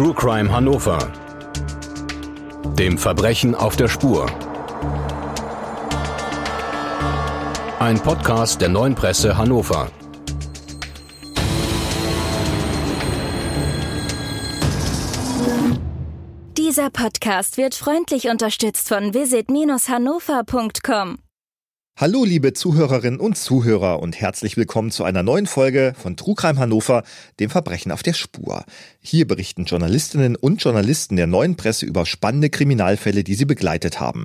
True Crime Hannover. Dem Verbrechen auf der Spur. Ein Podcast der neuen Presse Hannover. Dieser Podcast wird freundlich unterstützt von visit-hannover.com. Hallo liebe Zuhörerinnen und Zuhörer und herzlich willkommen zu einer neuen Folge von Trugheim Hannover, dem Verbrechen auf der Spur. Hier berichten Journalistinnen und Journalisten der neuen Presse über spannende Kriminalfälle, die sie begleitet haben.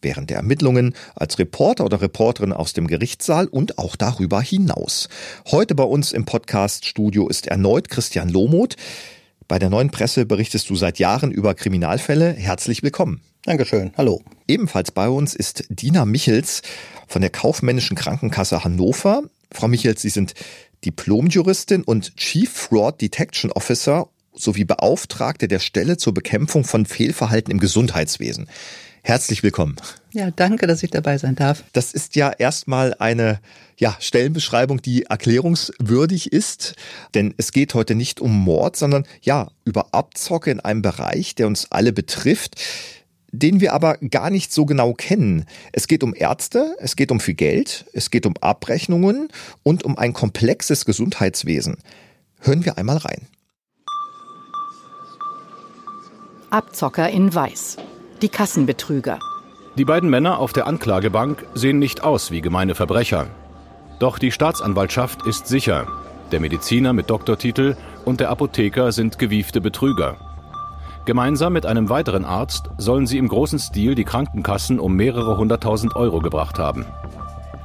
Während der Ermittlungen, als Reporter oder Reporterin aus dem Gerichtssaal und auch darüber hinaus. Heute bei uns im Podcaststudio ist erneut Christian Lohmuth. Bei der neuen Presse berichtest du seit Jahren über Kriminalfälle. Herzlich willkommen. Dankeschön. Hallo. Ebenfalls bei uns ist Dina Michels von der Kaufmännischen Krankenkasse Hannover. Frau Michels, Sie sind Diplomjuristin und Chief Fraud Detection Officer sowie Beauftragte der Stelle zur Bekämpfung von Fehlverhalten im Gesundheitswesen. Herzlich willkommen. Ja, danke, dass ich dabei sein darf. Das ist ja erstmal eine ja, Stellenbeschreibung, die erklärungswürdig ist, denn es geht heute nicht um Mord, sondern ja, über Abzocke in einem Bereich, der uns alle betrifft den wir aber gar nicht so genau kennen. Es geht um Ärzte, es geht um viel Geld, es geht um Abrechnungen und um ein komplexes Gesundheitswesen. Hören wir einmal rein. Abzocker in Weiß. Die Kassenbetrüger. Die beiden Männer auf der Anklagebank sehen nicht aus wie gemeine Verbrecher. Doch die Staatsanwaltschaft ist sicher. Der Mediziner mit Doktortitel und der Apotheker sind gewiefte Betrüger. Gemeinsam mit einem weiteren Arzt sollen sie im großen Stil die Krankenkassen um mehrere hunderttausend Euro gebracht haben.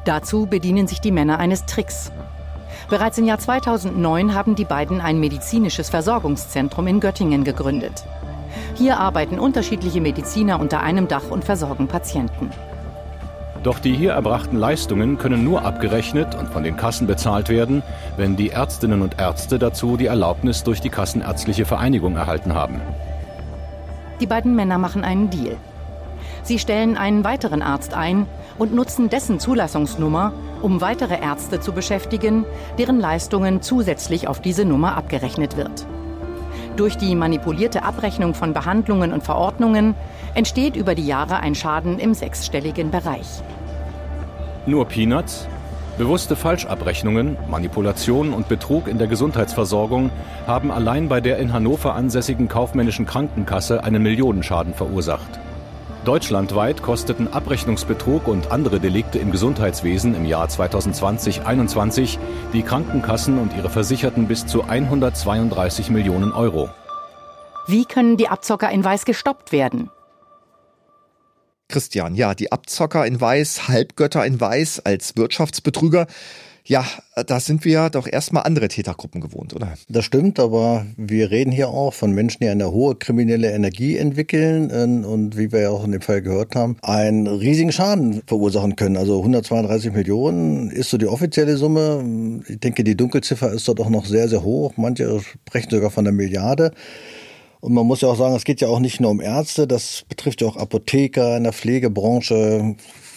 Dazu bedienen sich die Männer eines Tricks. Bereits im Jahr 2009 haben die beiden ein medizinisches Versorgungszentrum in Göttingen gegründet. Hier arbeiten unterschiedliche Mediziner unter einem Dach und versorgen Patienten. Doch die hier erbrachten Leistungen können nur abgerechnet und von den Kassen bezahlt werden, wenn die Ärztinnen und Ärzte dazu die Erlaubnis durch die Kassenärztliche Vereinigung erhalten haben. Die beiden Männer machen einen Deal. Sie stellen einen weiteren Arzt ein und nutzen dessen Zulassungsnummer, um weitere Ärzte zu beschäftigen, deren Leistungen zusätzlich auf diese Nummer abgerechnet wird. Durch die manipulierte Abrechnung von Behandlungen und Verordnungen entsteht über die Jahre ein Schaden im sechsstelligen Bereich. Nur Peanuts? Bewusste Falschabrechnungen, Manipulation und Betrug in der Gesundheitsversorgung haben allein bei der in Hannover ansässigen kaufmännischen Krankenkasse einen Millionenschaden verursacht. Deutschlandweit kosteten Abrechnungsbetrug und andere Delikte im Gesundheitswesen im Jahr 2020-21 die Krankenkassen und ihre Versicherten bis zu 132 Millionen Euro. Wie können die Abzocker in Weiß gestoppt werden? Christian, ja, die Abzocker in Weiß, Halbgötter in Weiß als Wirtschaftsbetrüger. Ja, da sind wir doch erstmal andere Tätergruppen gewohnt, oder? Das stimmt, aber wir reden hier auch von Menschen, die eine hohe kriminelle Energie entwickeln äh, und wie wir ja auch in dem Fall gehört haben, einen riesigen Schaden verursachen können. Also 132 Millionen ist so die offizielle Summe. Ich denke, die Dunkelziffer ist dort auch noch sehr, sehr hoch. Manche sprechen sogar von einer Milliarde. Und man muss ja auch sagen, es geht ja auch nicht nur um Ärzte, das betrifft ja auch Apotheker in der Pflegebranche,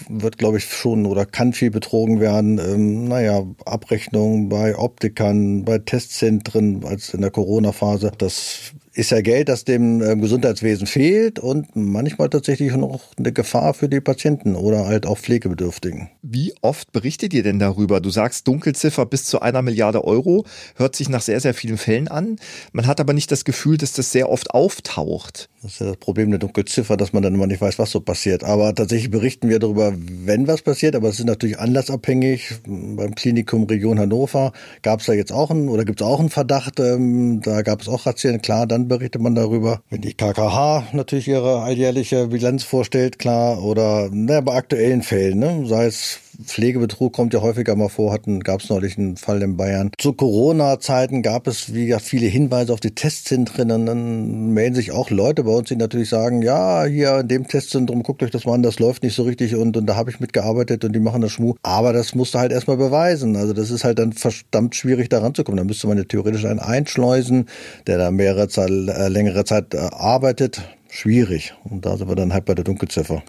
wird, glaube ich, schon oder kann viel betrogen werden. Ähm, naja, Abrechnung bei Optikern, bei Testzentren, als in der Corona-Phase. Das ist ja Geld, das dem ähm, Gesundheitswesen fehlt und manchmal tatsächlich noch eine Gefahr für die Patienten oder halt auch Pflegebedürftigen. Wie oft berichtet ihr denn darüber? Du sagst Dunkelziffer bis zu einer Milliarde Euro, hört sich nach sehr, sehr vielen Fällen an. Man hat aber nicht das Gefühl, dass das sehr oft auftaucht. Das ist ja das Problem der Dunkelziffer, dass man dann immer nicht weiß, was so passiert. Aber tatsächlich berichten wir darüber, wenn was passiert, aber es ist natürlich anlassabhängig. Beim Klinikum Region Hannover gab es da jetzt auch einen oder gibt es auch einen Verdacht, ähm, da gab es auch Razzien, klar, dann berichtet man darüber. Wenn die KKH natürlich ihre alljährliche Bilanz vorstellt, klar, oder ne, bei aktuellen Fällen, ne, sei es Pflegebetrug kommt ja häufiger mal vor, hatten, gab es neulich einen Fall in Bayern. Zu Corona-Zeiten gab es, wie gesagt, viele Hinweise auf die Testzentren und dann melden sich auch Leute bei uns, die natürlich sagen, ja, hier in dem Testzentrum, guckt euch das mal an, das läuft nicht so richtig und, und da habe ich mitgearbeitet und die machen das Schmuh. Aber das musst du halt erstmal beweisen. Also das ist halt dann verdammt schwierig, da ranzukommen. Da müsste man ja theoretisch einen einschleusen, der da mehrere Zeit, äh, längere Zeit äh, arbeitet, schwierig. Und da sind wir dann halt bei der Dunkelziffer.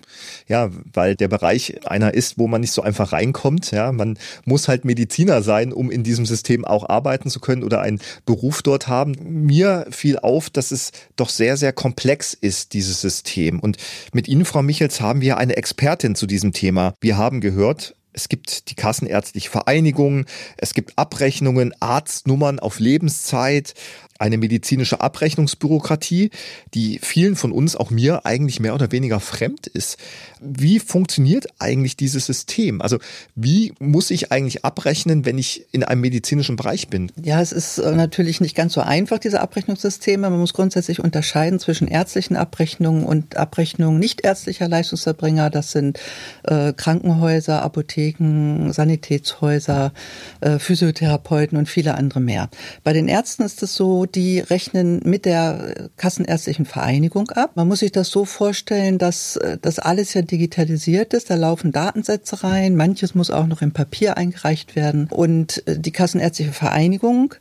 Ja, weil der Bereich einer ist, wo man nicht so einfach reinkommt. Ja, man muss halt Mediziner sein, um in diesem System auch arbeiten zu können oder einen Beruf dort haben. Mir fiel auf, dass es doch sehr, sehr komplex ist, dieses System. Und mit Ihnen, Frau Michels, haben wir eine Expertin zu diesem Thema. Wir haben gehört, es gibt die Kassenärztliche Vereinigung, es gibt Abrechnungen, Arztnummern auf Lebenszeit, eine medizinische Abrechnungsbürokratie, die vielen von uns, auch mir, eigentlich mehr oder weniger fremd ist. Wie funktioniert eigentlich dieses System? Also wie muss ich eigentlich abrechnen, wenn ich in einem medizinischen Bereich bin? Ja, es ist äh, natürlich nicht ganz so einfach, diese Abrechnungssysteme. Man muss grundsätzlich unterscheiden zwischen ärztlichen Abrechnungen und Abrechnungen nicht ärztlicher Leistungserbringer. Das sind äh, Krankenhäuser, Apotheken, Sanitätshäuser, äh, Physiotherapeuten und viele andere mehr. Bei den Ärzten ist es so, die rechnen mit der Kassenärztlichen Vereinigung ab. Man muss sich das so vorstellen, dass äh, das alles ja digitalisiert ist. Da laufen Datensätze rein. Manches muss auch noch im Papier eingereicht werden. Und äh, die Kassenärztliche Vereinigung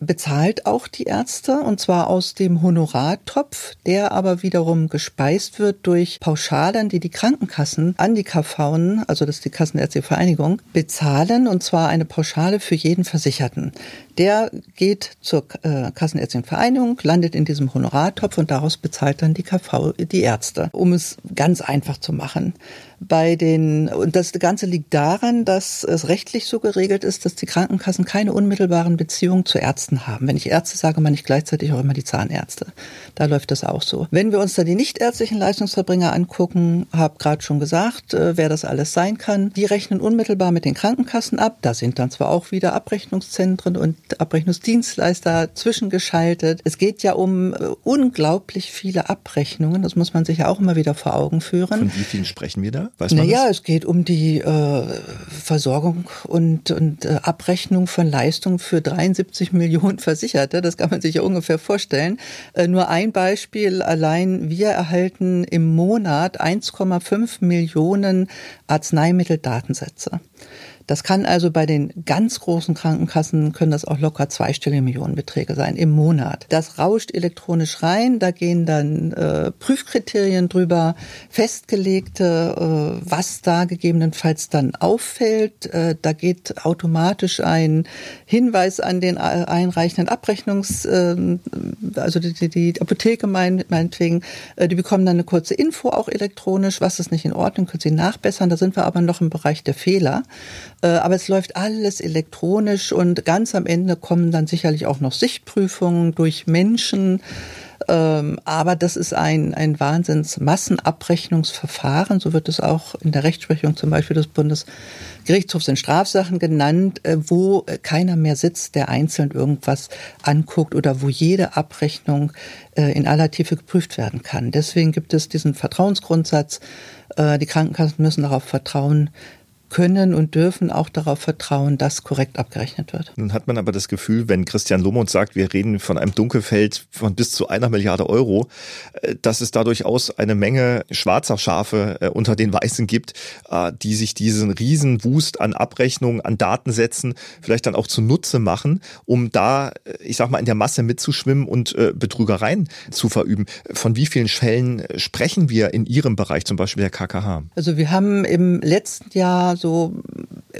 bezahlt auch die Ärzte und zwar aus dem Honorartopf, der aber wiederum gespeist wird durch Pauschalen, die die Krankenkassen an die KV, also das ist die Kassenärztliche Vereinigung, bezahlen und zwar eine Pauschale für jeden Versicherten. Der geht zur äh, Kassenärztlichen Vereinigung, landet in diesem Honorartopf und daraus bezahlt dann die KV die Ärzte, um es ganz einfach zu machen bei den, und das Ganze liegt daran, dass es rechtlich so geregelt ist, dass die Krankenkassen keine unmittelbaren Beziehungen zu Ärzten haben. Wenn ich Ärzte sage, meine ich gleichzeitig auch immer die Zahnärzte. Da läuft das auch so. Wenn wir uns da die nichtärztlichen Leistungsverbringer angucken, habe gerade schon gesagt, äh, wer das alles sein kann, die rechnen unmittelbar mit den Krankenkassen ab. Da sind dann zwar auch wieder Abrechnungszentren und Abrechnungsdienstleister zwischengeschaltet. Es geht ja um äh, unglaublich viele Abrechnungen. Das muss man sich ja auch immer wieder vor Augen führen. Von wie vielen sprechen wir da? Weiß naja, es geht um die äh, Versorgung und, und äh, Abrechnung von Leistungen für 73 Millionen Versicherte. Das kann man sich ja ungefähr vorstellen. Äh, nur ein Beispiel. Allein wir erhalten im Monat 1,5 Millionen Arzneimitteldatensätze. Das kann also bei den ganz großen Krankenkassen können das auch locker zweistellige Millionenbeträge sein im Monat. Das rauscht elektronisch rein, da gehen dann äh, Prüfkriterien drüber, festgelegte, äh, was da gegebenenfalls dann auffällt. Äh, da geht automatisch ein Hinweis an den einreichenden Abrechnungs, äh, also die, die Apotheke mein, meinetwegen, äh, die bekommen dann eine kurze Info auch elektronisch, was ist nicht in Ordnung, können sie nachbessern. Da sind wir aber noch im Bereich der Fehler. Äh, aber es läuft alles elektronisch und ganz am Ende kommen dann sicherlich auch noch Sichtprüfungen durch Menschen. Ähm, aber das ist ein, ein Wahnsinns-Massenabrechnungsverfahren, so wird es auch in der Rechtsprechung zum Beispiel des Bundesgerichtshofs in Strafsachen genannt, äh, wo keiner mehr sitzt, der einzeln irgendwas anguckt oder wo jede Abrechnung äh, in aller Tiefe geprüft werden kann. Deswegen gibt es diesen Vertrauensgrundsatz. Die Krankenkassen müssen darauf vertrauen, können und dürfen auch darauf vertrauen, dass korrekt abgerechnet wird. Nun hat man aber das Gefühl, wenn Christian Lomont sagt, wir reden von einem Dunkelfeld von bis zu einer Milliarde Euro, äh, dass es da durchaus eine Menge schwarzer Schafe äh, unter den Weißen gibt, äh, die sich diesen Riesenwust an Abrechnungen, an Datensätzen vielleicht dann auch zunutze machen, um da, ich sag mal, in der Masse mitzuschwimmen und Betrügereien zu verüben. Von wie vielen Fällen sprechen wir in Ihrem Bereich, zum Beispiel der KKH? Also wir haben im letzten Jahr so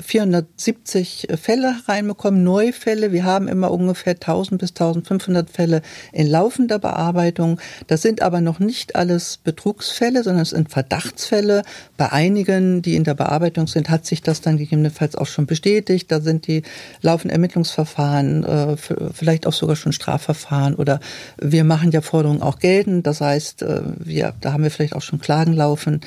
470 Fälle reinbekommen, Neufälle. Wir haben immer ungefähr 1000 bis 1500 Fälle in laufender Bearbeitung. Das sind aber noch nicht alles Betrugsfälle, sondern es sind Verdachtsfälle. Bei einigen, die in der Bearbeitung sind, hat sich das dann gegebenenfalls auch schon bestätigt. Da sind die laufen Ermittlungsverfahren, äh, vielleicht auch sogar schon Strafverfahren oder wir machen ja Forderungen auch geltend. Das heißt, äh, wir, da haben wir vielleicht auch schon Klagen laufen.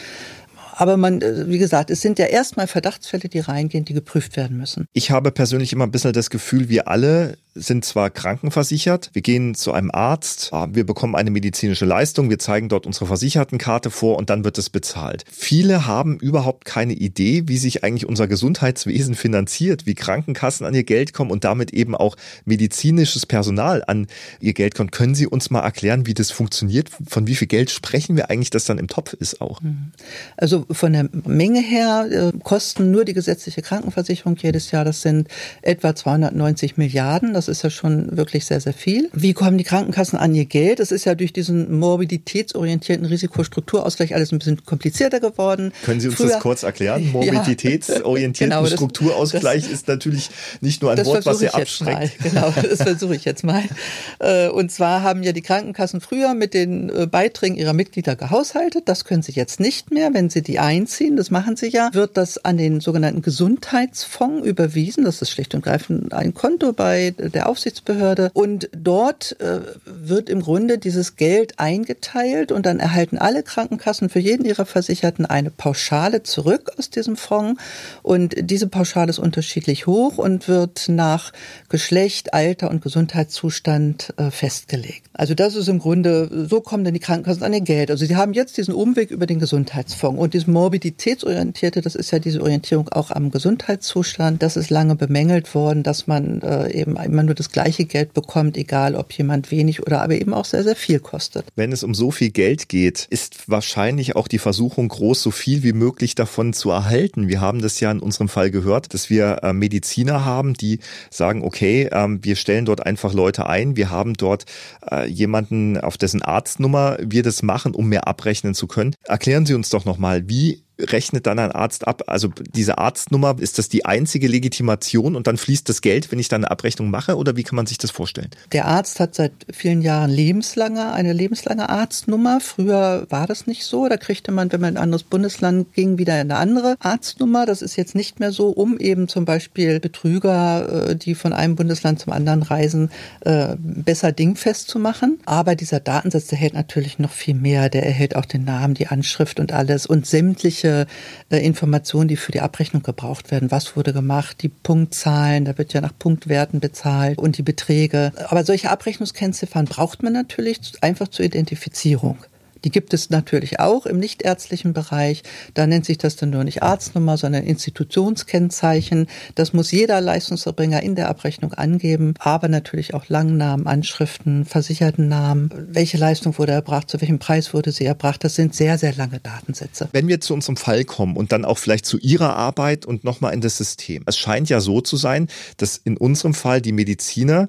Aber man, äh, wie gesagt, es sind ja erstmal Verdachtsfälle, die reingehen, die geprüft werden müssen. Ich habe persönlich immer ein bisschen das Gefühl, wir alle sind zwar krankenversichert, wir gehen zu einem Arzt, ah, wir bekommen eine medizinische Leistung, wir zeigen dort unsere Versichertenkarte vor und dann wird es bezahlt. Viele haben überhaupt keine Idee, wie sich eigentlich unser Gesundheitswesen finanziert, wie Krankenkassen an ihr Geld kommen und damit eben auch medizinisches Personal an ihr Geld kommt. Können Sie uns mal erklären, wie das funktioniert? Von wie viel Geld sprechen wir eigentlich, das dann im Topf ist auch? Mhm. Also Also von der Menge her äh, kosten nur die gesetzliche Krankenversicherung jedes Jahr, das sind etwa 290 Milliarden. Das ist ja schon wirklich sehr, sehr viel. Wie kommen die Krankenkassen an ihr Geld? Das ist ja durch diesen morbiditätsorientierten Risikostrukturausgleich alles ein bisschen komplizierter geworden. Können Sie uns Früher, das kurz erklären? Morbiditätsorientierten genau, Strukturausgleich das, ist natürlich nicht nur ein Wort, was sehr abschreckt. Genau, das versuche ich jetzt mal. Äh, und zwar haben ja die Krankenkassen früher mit den äh, Beiträgen ihrer Mitglieder gehaushaltet. Das können sie jetzt nicht mehr. Wenn sie die einziehen, das machen sie ja, wird das an den sogenannten Gesundheitsfonds überwiesen. Das ist schlicht und greifend ein Konto bei der Aufsichtsbehörde. Und dort äh, wird im Grunde dieses Geld eingeteilt und dann erhalten alle Krankenkassen für jeden ihrer Versicherten eine Pauschale zurück aus diesem Fonds. Und diese Pauschale ist unterschiedlich hoch und wird nach Geschlecht, Alter und Gesundheitszustand äh, festgelegt. Also das ist im Grunde, so kommen dann die Krankenkassen an ihr Geld. Also sie haben jetzt diesen Umweg über den Gesundheitsfonds und dieses Morbiditätsorientierte, das ist ja diese Orientierung auch am Gesundheitszustand. Das ist lange bemängelt worden, dass man äh, eben immer nur das gleiche Geld bekommt, egal ob jemand wenig oder aber eben auch sehr, sehr viel kostet. Wenn es um so viel Geld geht, ist wahrscheinlich auch die Versuchung groß, so viel wie möglich davon zu erhalten. Wir haben das ja in unserem Fall gehört, dass wir äh, Mediziner haben, die sagen, okay, ähm, wir stellen dort einfach Leute ein, wir haben dort äh, jemanden, auf dessen Arztnummer wir das machen, um mehr abrechnen zu können. Erklären Sie uns doch nochmal, wie Ruby rechnet dann ein Arzt ab? Also diese Arztnummer, ist das die einzige Legitimation und dann fließt das Geld, wenn ich dann eine Abrechnung mache oder wie kann man sich das vorstellen? Der Arzt hat seit vielen Jahren lebenslange, eine lebenslange Arztnummer. Früher war das nicht so. Da kriegte man, wenn man in ein anderes Bundesland ging, wieder eine andere Arztnummer. Das ist jetzt nicht mehr so, um eben zum Beispiel Betrüger, äh, die von einem Bundesland zum anderen reisen, äh, besser dingfest zu machen. Aber dieser Datensatz, der hält natürlich noch viel mehr. Der erhält auch den Namen, die Anschrift und alles und sämtliche sämtliche äh, Informationen, die für die Abrechnung gebraucht werden. Was wurde gemacht, die Punktzahlen, da wird ja nach Punktwerten bezahlt und die Beträge. Aber solche Abrechnungskennziffern braucht man natürlich einfach zur Identifizierung. Die gibt es natürlich auch im nichtärztlichen Bereich. Da nennt sich das dann nur nicht Arztnummer, sondern Institutionskennzeichen. Das muss jeder Leistungserbringer in der Abrechnung angeben, aber natürlich auch Langnamen, Anschriften, Versichertennamen. Welche Leistung wurde erbracht, zu welchem Preis wurde sie erbracht? Das sind sehr, sehr lange Datensätze. Wenn wir zu unserem Fall kommen und dann auch vielleicht zu Ihrer Arbeit und nochmal in das System. Es scheint ja so zu sein, dass in unserem Fall die Mediziner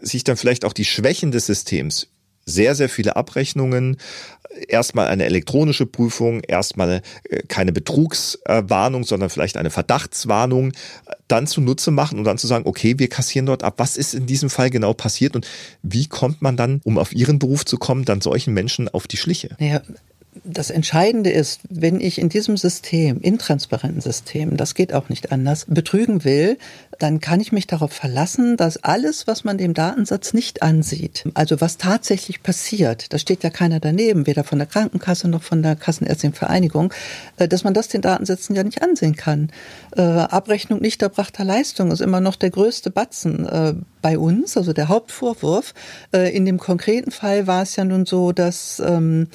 sich dann vielleicht auch die Schwächen des Systems sehr, sehr viele Abrechnungen, erstmal eine elektronische Prüfung, erstmal äh, keine Betrugswarnung, sondern vielleicht eine Verdachtswarnung, dann zunutze machen und dann zu sagen, okay, wir kassieren dort ab, was ist in diesem Fall genau passiert und wie kommt man dann, um auf Ihren Beruf zu kommen, dann solchen Menschen auf die Schliche? Naja, das Entscheidende ist, wenn ich in diesem System, intransparenten System, das geht auch nicht anders, betrügen will, dann kann ich mich darauf verlassen, dass alles, was man dem Datensatz nicht ansieht, also was tatsächlich passiert, da steht ja keiner daneben, weder von der Krankenkasse noch von der Kassenärztlichen Vereinigung, äh, dass man das den Datensätzen ja nicht ansehen kann. Äh, Abrechnung nicht erbrachter Leistung ist immer noch der größte Batzen äh, bei uns, also der Hauptvorwurf. In dem konkreten Fall war es ja nun so, dass ähm,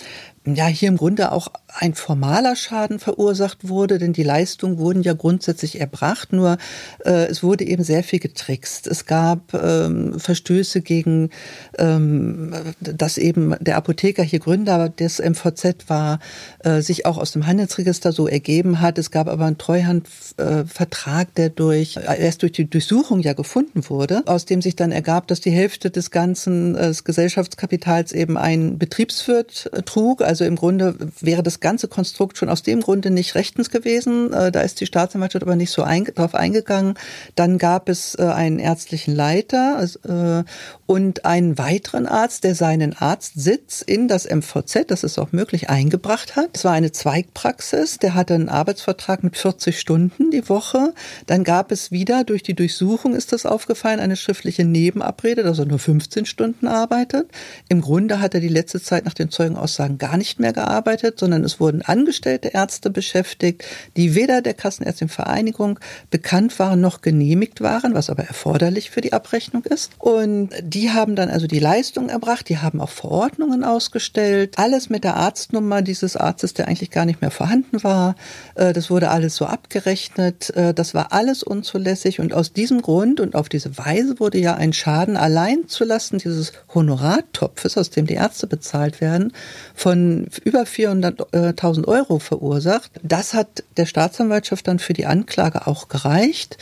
ja hier im Grunde auch ein formaler Schaden verursacht wurde, denn die Leistungen wurden ja grundsätzlich erbracht, nur äh, es wurde eben sehr viel getrickst. Es gab ähm, Verstöße gegen, ähm, dass eben der Apotheker hier Gründer des MVZ war, äh, sich auch aus dem Handelsregister so ergeben hat. Es gab aber einen Treuhandvertrag, äh, der durch äh, erst durch die Durchsuchung ja gefunden wurde, aus dem sich dann ergab, dass die Hälfte des ganzen äh, des Gesellschaftskapitals eben ein Betriebswirt äh, trug. Also im Grunde wäre das ganze Konstrukt schon aus dem Grunde nicht rechtens gewesen. Äh, da ist die Staatsanwaltschaft aber nicht so ein, drauf eingegangen. Dann gab es äh, einen ärztlichen Leiter äh, und einen weiteren Arzt, der seinen Arztsitz in das MVZ, das ist auch möglich, eingebracht hat. Es war eine Zweigpraxis, der hatte einen Arbeitsvertrag mit 40 Stunden die Woche. Dann gab es wieder, durch die Durchsuchung ist das aufgefallen, eine schriftliche Nebenabrede, dass er nur 15 Stunden arbeitet. Im Grunde hat er die letzte Zeit nach den Zeugenaussagen gar nicht mehr gearbeitet, sondern es wurden angestellte Ärzte beschäftigt, die weder der Kassenärztlichen Vereinigung bekannt waren noch genehmigt waren, was aber erforderlich für die Abrechnung ist. Und die haben dann also die Leistung erbracht, die haben auch Verordnungen ausgestellt, alles mit der Arztnummer dieses Arztes, der eigentlich gar nicht mehr vorhanden war. Äh, das wurde alles so abgerechnet. Äh, das war alles unzulässig und aus diesem Grund und auf diese Weise wurde ja ein Schaden allein zulasten dieses Honorartopfes, aus dem die Ärzte bezahlt werden, von über 400.000 Euro verursacht. Das hat der Staatsanwaltschaft dann für die Anklage auch gereicht.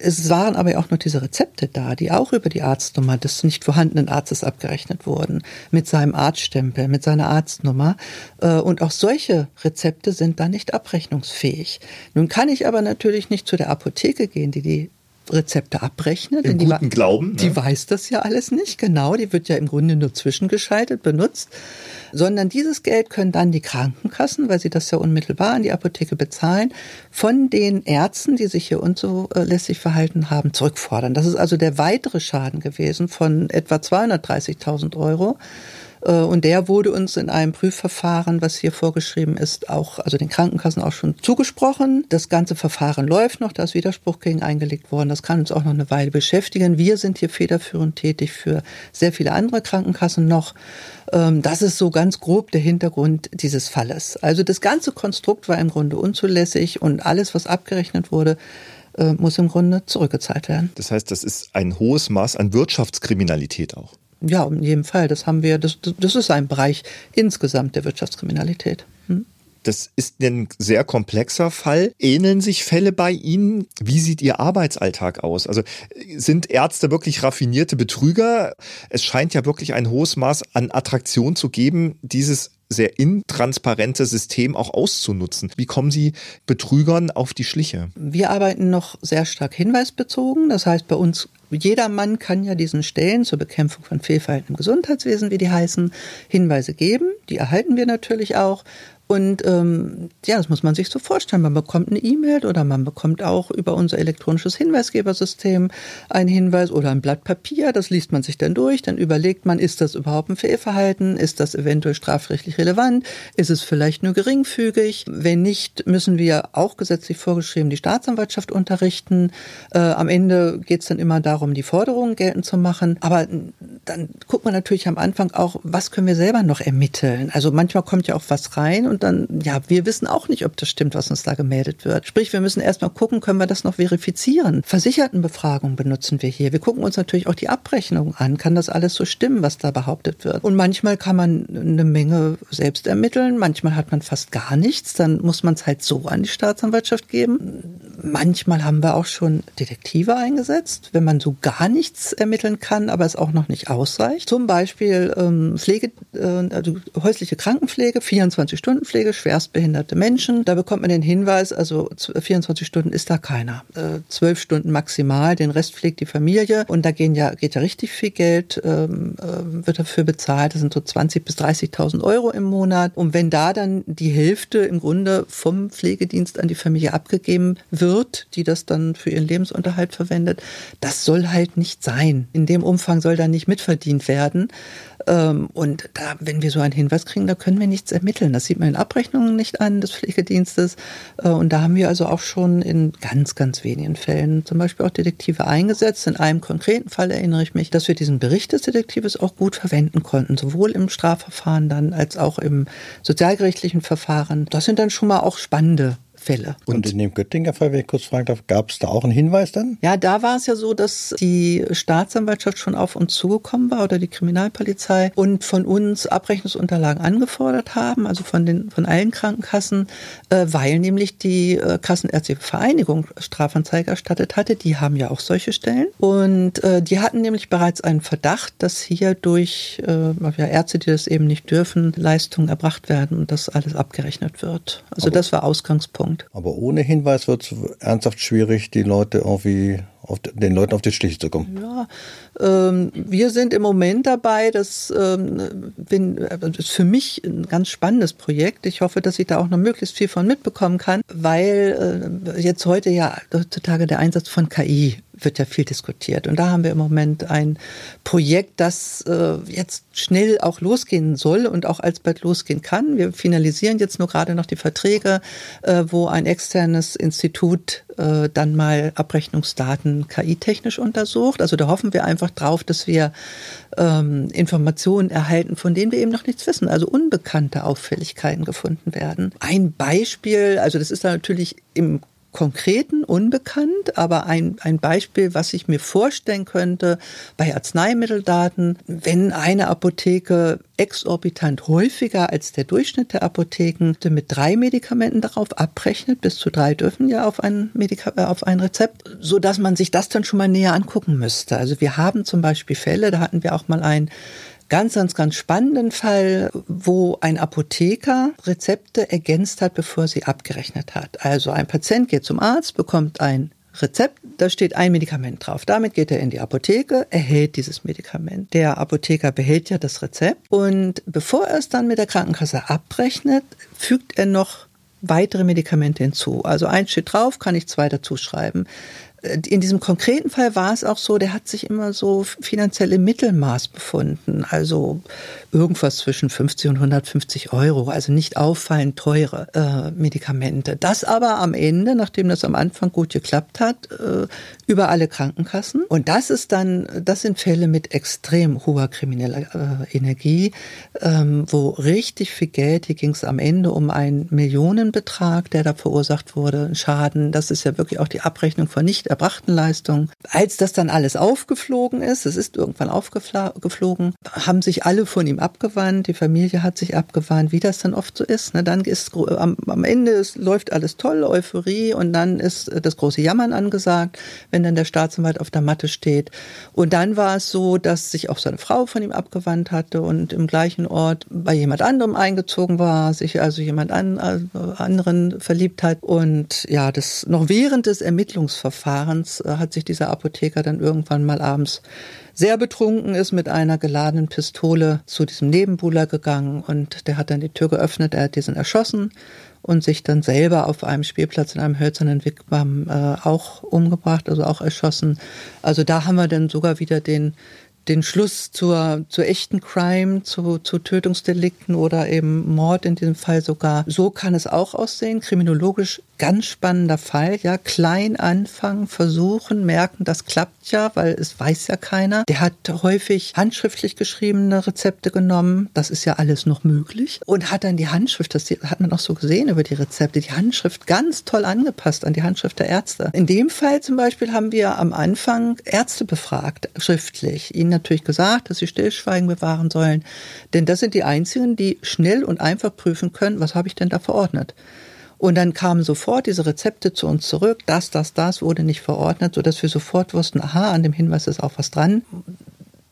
Es waren aber auch noch diese Rezepte da, die auch über die Arztnummer des nicht vorhandenen Arztes abgerechnet wurden, mit seinem Arztstempel, mit seiner Arztnummer. Äh, und auch solche Rezepte sind da nicht abrechnungsfähig. Nun kann ich aber natürlich nicht zu der Apotheke gehen, die die Rezepte abrechnet. Im die, guten Glauben. Ne? Die weiß das ja alles nicht, genau. Die wird ja im Grunde nur zwischengeschaltet benutzt. Sondern dieses Geld können dann die Krankenkassen, weil sie das ja unmittelbar an die Apotheke bezahlen, von den Ärzten, die sich hier unzulässig verhalten haben, zurückfordern. Das ist also der weitere Schaden gewesen von etwa 230.000 Euro. Äh, und der wurde uns in einem Prüfverfahren, was hier vorgeschrieben ist, auch, also den Krankenkassen auch schon zugesprochen. Das ganze Verfahren läuft noch, da ist Widerspruch gegen eingelegt worden. Das kann uns auch noch eine Weile beschäftigen. Wir sind hier federführend tätig für sehr viele andere Krankenkassen noch. Ähm, das ist so ganz grob der Hintergrund dieses Falles. Also das ganze Konstrukt war im Grunde unzulässig und alles, was abgerechnet wurde, äh, muss im Grunde zurückgezahlt werden. Das heißt, das ist ein hohes Maß an Wirtschaftskriminalität auch. Ja, in jedem Fall. Das haben wir, das, das ist ein Bereich insgesamt der Wirtschaftskriminalität. Hm? Das ist ein sehr komplexer Fall. Ähneln sich Fälle bei Ihnen? Wie sieht Ihr Arbeitsalltag aus? Also sind Ärzte wirklich raffinierte Betrüger? Es scheint ja wirklich ein hohes Maß an Attraktion zu geben, dieses sehr intransparente System auch auszunutzen. Wie kommen Sie Betrügern auf die Schliche? Wir arbeiten noch sehr stark hinweisbezogen. Das heißt, bei uns jeder Mann kann ja diesen Stellen zur Bekämpfung von Fehlverhalten im Gesundheitswesen, wie die heißen, Hinweise geben. Die erhalten wir natürlich auch. Und ähm, ja, das muss man sich so vorstellen. Man bekommt eine E-Mail oder man bekommt auch über unser elektronisches Hinweisgebersystem einen Hinweis oder ein Blatt Papier. Das liest man sich dann durch. Dann überlegt man, ist das überhaupt ein Fehlverhalten? Ist das eventuell strafrechtlich relevant? Ist es vielleicht nur geringfügig? Wenn nicht, müssen wir auch gesetzlich vorgeschrieben die Staatsanwaltschaft unterrichten. Äh, am Ende geht es dann immer darum, die Forderungen geltend zu machen. Aber dann guckt man natürlich am Anfang auch, was können wir selber noch ermitteln? Also manchmal kommt ja auch was rein und dann, ja, wir wissen auch nicht, ob das stimmt, was uns da gemeldet wird. Sprich, wir müssen erstmal gucken, können wir das noch verifizieren? Versichertenbefragung benutzen wir hier. Wir gucken uns natürlich auch die Abrechnung an. Kann das alles so stimmen, was da behauptet wird? Und manchmal kann man eine Menge selbst ermitteln. Manchmal hat man fast gar nichts. Dann muss man es halt so an die Staatsanwaltschaft geben. Manchmal haben wir auch schon Detektive eingesetzt, wenn man so gar nichts ermitteln kann, aber es auch noch nicht ausreicht. Zum Beispiel ähm, Pflege, äh, also häusliche Krankenpflege, 24 Stunden Pflege, schwerstbehinderte Menschen. Da bekommt man den Hinweis, also 24 Stunden ist da keiner. Äh, 12 Stunden maximal, den Rest pflegt die Familie. Und da gehen ja, geht ja richtig viel Geld, ähm, äh, wird dafür bezahlt. Das sind so 20.000 bis 30.000 Euro im Monat. Und wenn da dann die Hälfte im Grunde vom Pflegedienst an die Familie abgegeben wird, die das dann für ihren Lebensunterhalt verwendet, das soll halt nicht sein. In dem Umfang soll da nicht mitverdient werden. Ähm, und da, wenn wir so einen Hinweis kriegen, da können wir nichts ermitteln. Das sieht man in Abrechnungen nicht an des Pflegedienstes. Äh, und da haben wir also auch schon in ganz, ganz wenigen Fällen zum Beispiel auch Detektive eingesetzt. In einem konkreten Fall erinnere ich mich, dass wir diesen Bericht des Detektives auch gut verwenden konnten, sowohl im Strafverfahren dann als auch im sozialgerichtlichen Verfahren. Das sind dann schon mal auch spannende Fälle. Und in dem Göttinger Fall, wenn ich kurz fragen darf, gab es da auch einen Hinweis dann? Ja, da war es ja so, dass die Staatsanwaltschaft schon auf uns zugekommen war oder die Kriminalpolizei und von uns Abrechnungsunterlagen angefordert haben, also von den von allen Krankenkassen, äh, weil nämlich die äh, Kassenärztliche Vereinigung Strafanzeige erstattet hatte. Die haben ja auch solche Stellen und äh, die hatten nämlich bereits einen Verdacht, dass hier durch äh, ja, Ärzte, die das eben nicht dürfen, Leistungen erbracht werden und das alles abgerechnet wird. Also Aber das war Ausgangspunkt. Punkt. Aber ohne Hinweis wird es ernsthaft schwierig, die Leute irgendwie auf den Leuten auf die Schliche zu kommen. Ja, wir sind im Moment dabei, das, ähm, bin, das ist für mich ein ganz spannendes Projekt. Ich hoffe, dass ich da auch noch möglichst viel von mitbekommen kann, weil äh, jetzt heute ja heutzutage der Einsatz von KI wird ja viel diskutiert. Und da haben wir im Moment ein Projekt, das äh, jetzt schnell auch losgehen soll und auch alsbald losgehen kann. Wir finalisieren jetzt nur gerade noch die Verträge, äh, wo ein externes Institut dann mal Abrechnungsdaten KI-technisch untersucht. Also da hoffen wir einfach, einfach drauf, dass wir ähm, Informationen erhalten, von denen wir eben noch nichts wissen, also unbekannte Auffälligkeiten gefunden werden. Ein Beispiel, also das ist natürlich im Konkreten unbekannt, aber ein, ein Beispiel, was ich mir vorstellen könnte bei Arzneimitteldaten, wenn eine Apotheke exorbitant häufiger als der Durchschnitt der Apotheken mit drei Medikamenten darauf abrechnet, bis zu drei dürfen ja auf ein, Medika äh, auf ein Rezept, so dass man sich das dann schon mal näher angucken müsste. Also wir haben zum Beispiel Fälle, da hatten wir auch mal ein ganz, ganz, ganz spannenden Fall, wo ein Apotheker Rezepte ergänzt hat, bevor sie abgerechnet hat. Also ein Patient geht zum Arzt, bekommt ein Rezept, da steht ein Medikament drauf. Damit geht er in die Apotheke, erhält dieses Medikament. Der Apotheker behält ja das Rezept und bevor er es dann mit der Krankenkasse abrechnet, fügt er noch weitere Medikamente hinzu. Also eins steht drauf, kann ich zwei dazu schreiben in diesem konkreten Fall war es auch so, der hat sich immer so finanziell im Mittelmaß befunden. Also irgendwas zwischen 50 und 150 Euro, also nicht auffallend teure äh, Medikamente. Das aber am Ende, nachdem das am Anfang gut geklappt hat, äh, über alle Krankenkassen. Und das ist dann, das sind Fälle mit extrem hoher krimineller äh, Energie, ähm, wo richtig viel Geld, hier ging es am Ende um einen Millionenbetrag, der da verursacht wurde, Schaden. Das ist ja wirklich auch die Abrechnung von nicht erbrachten Leistungen. Als das dann alles aufgeflogen ist, es ist irgendwann aufgeflogen, haben sich alle von ihm abgewandt, die Familie hat sich abgewandt, wie das dann oft so ist. Ne? Dann ist am, am Ende ist, läuft alles toll, Euphorie und dann ist das große Jammern angesagt, wenn dann der Staatsanwalt auf der Matte steht. Und dann war es so, dass sich auch seine Frau von ihm abgewandt hatte und im gleichen Ort bei jemand anderem eingezogen war, sich also jemand an, also anderen verliebt hat. Und ja, das noch während des Ermittlungsverfahrens äh, hat sich dieser Apotheker dann irgendwann mal abends sehr betrunken ist, mit einer geladenen Pistole zu diesem Nebenbuhler gegangen und der hat dann die Tür geöffnet, er hat diesen erschossen und sich dann selber auf einem Spielplatz in einem hölzernen Wigwam äh, auch umgebracht, also auch erschossen. Also da haben wir dann sogar wieder den den Schluss zur, zur echten Crime, zu, zu Tötungsdelikten oder eben Mord in diesem Fall sogar. So kann es auch aussehen. Kriminologisch ganz spannender Fall, ja, klein anfangen, versuchen, merken, das klappt ja, weil es weiß ja keiner. Der hat häufig handschriftlich geschriebene Rezepte genommen, das ist ja alles noch möglich und hat dann die Handschrift, das hat man auch so gesehen über die Rezepte, die Handschrift ganz toll angepasst an die Handschrift der Ärzte. In dem Fall zum Beispiel haben wir am Anfang Ärzte befragt, schriftlich, ihnen natürlich gesagt, dass sie Stillschweigen bewahren sollen, denn das sind die einzigen, die schnell und einfach prüfen können, was habe ich denn da verordnet. Und dann kamen sofort diese Rezepte zu uns zurück. Das, das, das wurde nicht verordnet, sodass wir sofort wussten, aha, an dem Hinweis ist auch was dran.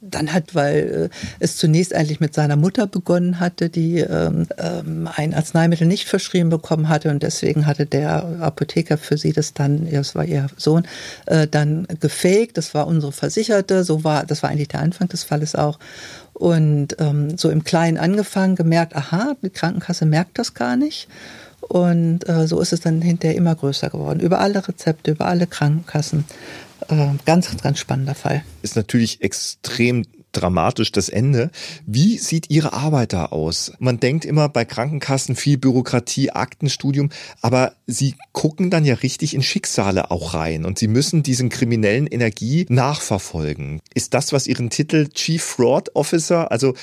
Dann hat, weil äh, es zunächst eigentlich mit seiner Mutter begonnen hatte, die ähm, ähm, ein Arzneimittel nicht verschrieben bekommen hatte und deswegen hatte der Apotheker für sie das dann, das war ihr Sohn, äh, dann gefaked. Das war unsere Versicherte. So war, das war eigentlich der Anfang des Falles auch. Und ähm, so im Kleinen angefangen, gemerkt, aha, die Krankenkasse merkt das gar nicht. Und äh, so ist es dann hinterher immer größer geworden. Über alle Rezepte, über alle Krankenkassen. Äh, ganz, ganz spannender Fall. Ist natürlich extrem dramatisch das Ende. Wie sieht Ihre Arbeit da aus? Man denkt immer bei Krankenkassen viel Bürokratie, Aktenstudium, aber Sie gucken dann ja richtig in Schicksale auch rein und Sie müssen diesen kriminellen Energie nachverfolgen. Ist das, was Ihren Titel Chief Fraud Officer, also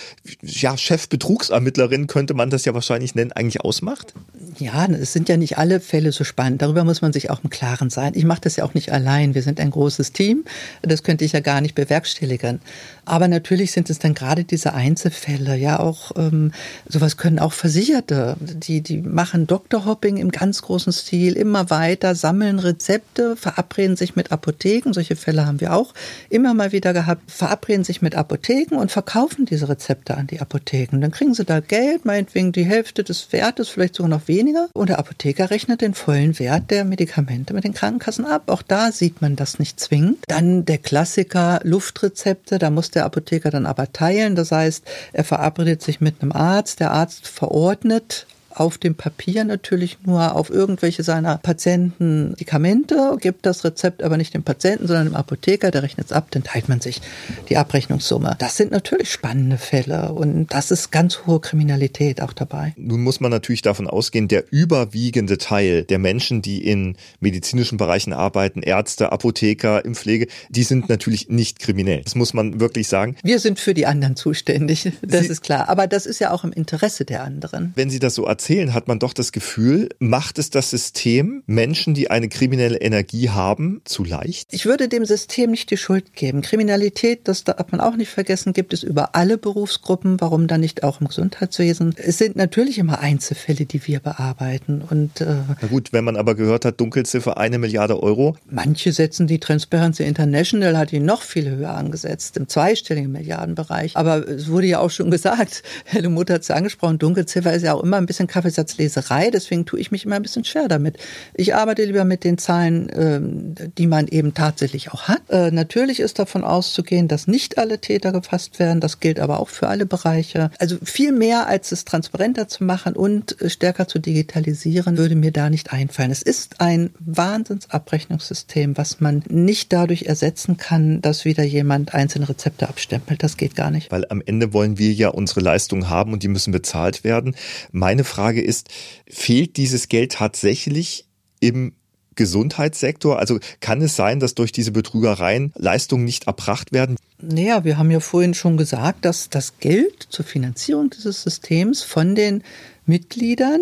ja, Chef Betrugsermittlerin könnte man das ja wahrscheinlich nennen, eigentlich ausmacht? Ja, es sind ja nicht alle Fälle so spannend. Darüber muss man sich auch im Klaren sein. Ich mache das ja auch nicht allein. Wir sind ein großes Team. Das könnte ich ja gar nicht bewerkstelligen. Aber natürlich sind es dann gerade diese Einzelfälle, ja auch ähm, sowas können auch Versicherte, die die machen Doktorhopping im ganz großen Stil, immer weiter sammeln Rezepte, verabreden sich mit Apotheken. Solche Fälle haben wir auch immer mal wieder gehabt. Verabreden sich mit Apotheken und verkaufen diese Rezepte an die Apotheken. Dann kriegen sie da Geld, meinetwegen die Hälfte des Wertes, vielleicht sogar noch weniger. Und der Apotheker rechnet den vollen Wert der Medikamente mit den Krankenkassen ab. Auch da sieht man das nicht zwingend. Dann der Klassiker Luftrezepte, da muss der Apotheker dann aber teilen. Das heißt, er verabredet sich mit einem Arzt, der Arzt verordnet auf dem Papier natürlich nur auf irgendwelche seiner Patienten Medikamente, gibt das Rezept aber nicht dem Patienten, sondern dem Apotheker, der rechnet es ab, dann teilt man sich die Abrechnungssumme. Das sind natürlich spannende Fälle und das ist ganz hohe Kriminalität auch dabei. Nun muss man natürlich davon ausgehen, der überwiegende Teil der Menschen, die in medizinischen Bereichen arbeiten, Ärzte, Apotheker, im Pflege, die sind natürlich nicht kriminell. Das muss man wirklich sagen. Wir sind für die anderen zuständig, das Sie, ist klar. Aber das ist ja auch im Interesse der anderen. Wenn Sie das so erzählen, hat man doch das Gefühl, macht es das System Menschen, die eine kriminelle Energie haben, zu leicht? Ich würde dem System nicht die Schuld geben. Kriminalität, das darf man auch nicht vergessen, gibt es über alle Berufsgruppen. Warum dann nicht auch im Gesundheitswesen? Es sind natürlich immer Einzelfälle, die wir bearbeiten. Und, äh, Na gut, wenn man aber gehört hat, Dunkelziffer eine Milliarde Euro. Manche setzen die Transparency International, hat ihn noch viel höher angesetzt, im zweistelligen Milliardenbereich. Aber es wurde ja auch schon gesagt, Herr Mutter hat es angesprochen, Dunkelziffer ist ja auch immer ein bisschen Kaffeesatzleserei, deswegen tue ich mich immer ein bisschen schwer damit. Ich arbeite lieber mit den Zahlen, ähm, die man eben tatsächlich auch hat. Äh, natürlich ist davon auszugehen, dass nicht alle Täter gefasst werden. Das gilt aber auch für alle Bereiche. Also viel mehr als es transparenter zu machen und stärker zu digitalisieren, würde mir da nicht einfallen. Es ist ein Wahnsinnsabrechnungssystem, was man nicht dadurch ersetzen kann, dass wieder jemand einzelne Rezepte abstempelt. Das geht gar nicht. Weil am Ende wollen wir ja unsere Leistungen haben und die müssen bezahlt werden. Meine Frage ist, fehlt dieses Geld tatsächlich im Gesundheitssektor? Also kann es sein, dass durch diese Betrügereien Leistungen nicht erbracht werden? Naja, wir haben ja vorhin schon gesagt, dass das Geld zur Finanzierung dieses Systems von den Mitgliedern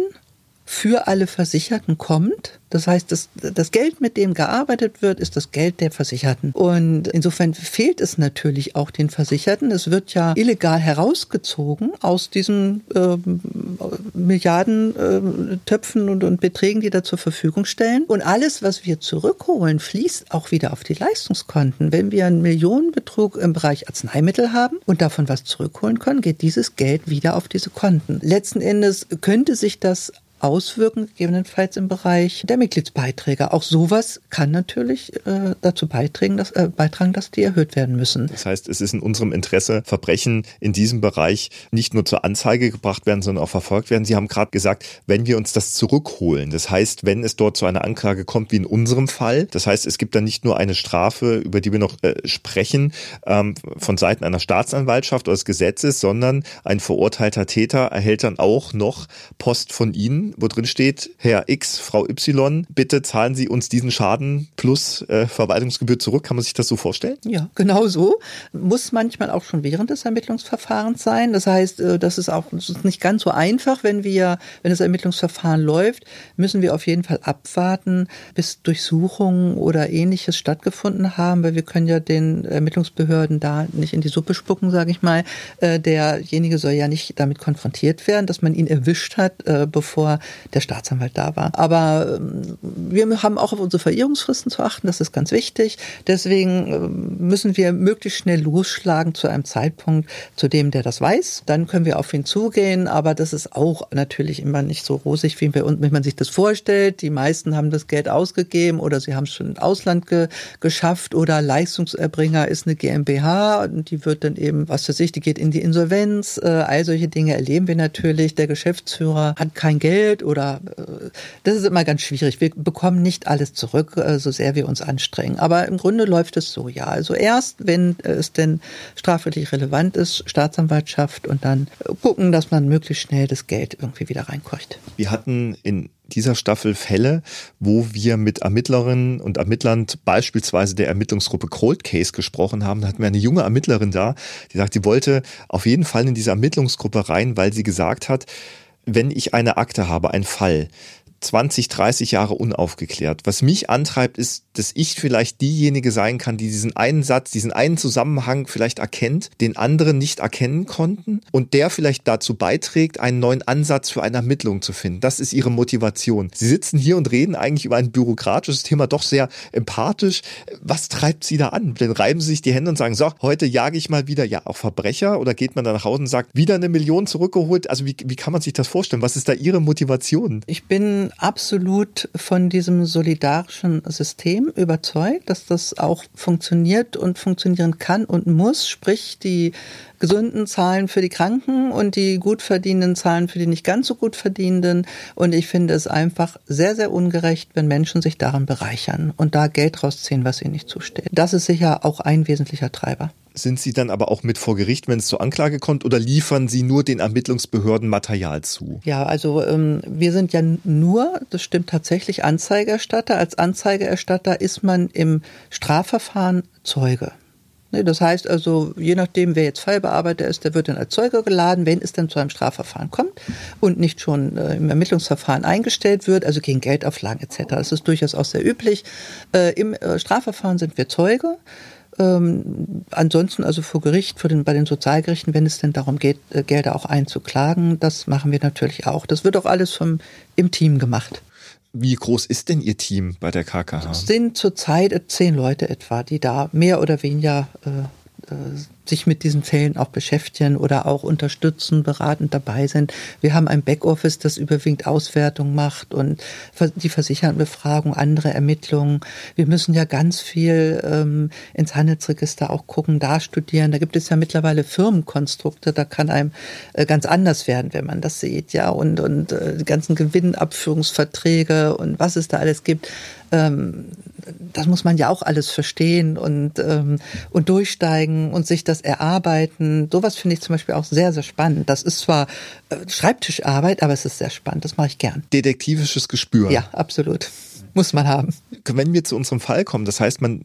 für alle Versicherten kommt das heißt, das, das Geld, mit dem gearbeitet wird, ist das Geld der Versicherten. Und insofern fehlt es natürlich auch den Versicherten. Es wird ja illegal herausgezogen aus diesen äh, Milliardentöpfen und, und Beträgen, die da zur Verfügung stellen. Und alles, was wir zurückholen, fließt auch wieder auf die Leistungskonten. Wenn wir einen Millionenbetrug im Bereich Arzneimittel haben und davon was zurückholen können, geht dieses Geld wieder auf diese Konten. Letzten Endes könnte sich das auswirken, gegebenenfalls im Bereich der Mitgliedsbeiträge. Auch sowas kann natürlich äh, dazu beitragen dass, äh, beitragen, dass die erhöht werden müssen. Das heißt, es ist in unserem Interesse, Verbrechen in diesem Bereich nicht nur zur Anzeige gebracht werden, sondern auch verfolgt werden. Sie haben gerade gesagt, wenn wir uns das zurückholen, das heißt, wenn es dort zu einer Anklage kommt, wie in unserem Fall, das heißt, es gibt dann nicht nur eine Strafe, über die wir noch äh, sprechen, ähm, von Seiten einer Staatsanwaltschaft oder des Gesetzes, sondern ein verurteilter Täter erhält dann auch noch Post von Ihnen wo drin steht, Herr X, Frau Y, bitte zahlen Sie uns diesen Schaden plus äh, Verwaltungsgebühr zurück. Kann man sich das so vorstellen? Ja, genau so. Muss manchmal auch schon während des Ermittlungsverfahrens sein. Das heißt, äh, das ist auch das ist nicht ganz so einfach, wenn wir, wenn das Ermittlungsverfahren läuft, müssen wir auf jeden Fall abwarten, bis Durchsuchungen oder ähnliches stattgefunden haben, weil wir können ja den Ermittlungsbehörden da nicht in die Suppe spucken, sage ich mal. Äh, derjenige soll ja nicht damit konfrontiert werden, dass man ihn erwischt hat, äh, der Staatsanwalt da war. Aber ähm, wir haben auch auf unsere Verehrungsfristen zu achten, das ist ganz wichtig. Deswegen ähm, müssen wir möglichst schnell losschlagen zu einem Zeitpunkt, zu dem der das weiß. Dann können wir auf ihn zugehen, aber das ist auch natürlich immer nicht so rosig, wie, man sich das vorstellt. Die meisten haben das Geld ausgegeben oder sie haben es schon ins Ausland ge geschafft oder Leistungserbringer ist eine GmbH und die wird dann eben, was weiß ich, die geht in die Insolvenz. Äh, all solche Dinge erleben wir natürlich. Der Geschäftsführer hat kein Geld fehlt oder äh, das ist immer ganz schwierig. Wir bekommen nicht alles zurück, äh, so sehr wir uns anstrengen. Aber im Grunde läuft es so, ja. Also erst, wenn es denn strafrechtlich relevant ist, Staatsanwaltschaft und dann gucken, dass man möglichst schnell das Geld irgendwie wieder reinkocht. Wir hatten in dieser Staffel Fälle, wo wir mit Ermittlerinnen und Ermittlern beispielsweise der Ermittlungsgruppe Cold Case gesprochen haben. Da hatten wir eine junge Ermittlerin da, die sagt, sie wollte auf jeden Fall in diese Ermittlungsgruppe rein, weil sie gesagt hat, wenn ich eine Akte habe, ein Fall, 20, 30 Jahre unaufgeklärt. Was mich antreibt, ist, dass ich vielleicht diejenige sein kann, die diesen einen Satz, diesen einen Zusammenhang vielleicht erkennt, den anderen nicht erkennen konnten und der vielleicht dazu beiträgt, einen neuen Ansatz für eine Ermittlung zu finden. Das ist ihre Motivation. Sie sitzen hier und reden eigentlich über ein bürokratisches Thema doch sehr empathisch. Was treibt sie da an? Dann reiben sie sich die Hände und sagen, so, heute jage ich mal wieder, ja, auch Verbrecher oder geht man da nach Hause und sagt, wieder eine Million zurückgeholt? Also wie, wie kann man sich das vorstellen? Was ist da ihre Motivation? Ich bin absolut von diesem solidarischen System überzeugt, dass das auch funktioniert und funktionieren kann und muss. Sprich, die Gesunden zahlen für die Kranken und die Gutverdienenden zahlen für die nicht ganz so gut verdienenden. Und ich finde es einfach sehr, sehr ungerecht, wenn Menschen sich daran bereichern und da Geld rausziehen, was ihnen nicht zusteht. Das ist sicher auch ein wesentlicher Treiber. Sind Sie dann aber auch mit vor Gericht, wenn es zur Anklage kommt, oder liefern Sie nur den Ermittlungsbehörden Material zu? Ja, also ähm, wir sind ja nur, das stimmt tatsächlich, Anzeigerstatter. Als Anzeigerstatter ist man im Strafverfahren Zeuge. Ne, das heißt also, je nachdem, wer jetzt Fallbearbeiter ist, der wird dann als Zeuge geladen, wenn es dann zu einem Strafverfahren kommt und nicht schon äh, im Ermittlungsverfahren eingestellt wird, also gegen Geldauflagen etc. Das ist durchaus auch sehr üblich. Äh, Im äh, Strafverfahren sind wir Zeuge. Ähm, ansonsten also vor Gericht, den, bei den Sozialgerichten, wenn es denn darum geht, äh, Gelder auch einzuklagen, das machen wir natürlich auch. Das wird auch alles vom, im Team gemacht. Wie groß ist denn Ihr Team bei der KKH? Es sind zurzeit zehn Leute etwa, die da mehr oder weniger äh, äh, sich mit diesen Fällen auch beschäftigen oder auch unterstützen, beratend dabei sind. Wir haben ein Backoffice, das überwiegend Auswertung macht und die Versichertenbefragung, andere Ermittlungen. Wir müssen ja ganz viel ähm, ins Handelsregister auch gucken, da studieren. Da gibt es ja mittlerweile Firmenkonstrukte, da kann einem äh, ganz anders werden, wenn man das sieht, ja, und, und äh, die ganzen Gewinnabführungsverträge und was es da alles gibt. Ähm, das muss man ja auch alles verstehen und, ähm, und durchsteigen und sich das Erarbeiten, sowas finde ich zum Beispiel auch sehr, sehr spannend. Das ist zwar äh, Schreibtischarbeit, aber es ist sehr spannend. Das mache ich gern. Detektivisches Gespür. Ja, absolut muss man haben. Wenn wir zu unserem Fall kommen, das heißt, man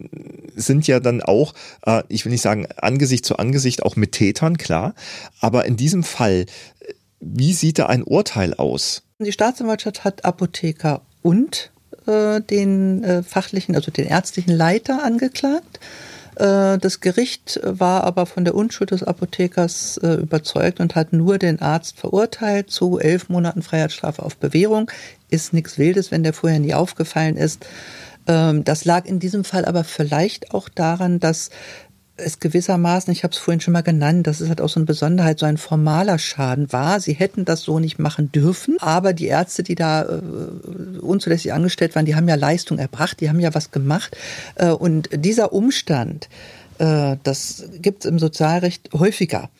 sind ja dann auch, äh, ich will nicht sagen Angesicht zu Angesicht auch mit Tätern, klar, aber in diesem Fall, wie sieht da ein Urteil aus? Die Staatsanwaltschaft hat Apotheker und äh, den äh, fachlichen, also den ärztlichen Leiter angeklagt. Äh, das Gericht war aber von der Unschuld des Apothekers äh, überzeugt und hat nur den Arzt verurteilt zu elf Monaten Freiheitsstrafe auf Bewährung. Ist nichts Wildes, wenn der vorher nie aufgefallen ist. Ähm, das lag in diesem Fall aber vielleicht auch daran, dass es gewissermaßen, ich habe es vorhin schon mal genannt, das ist halt auch so eine Besonderheit, so ein formaler Schaden war. Sie hätten das so nicht machen dürfen, aber die Ärzte, die da äh, unzulässig angestellt waren, die haben ja Leistung erbracht, die haben ja was gemacht. Äh, und dieser Umstand, äh, das gibt es im Sozialrecht häufiger.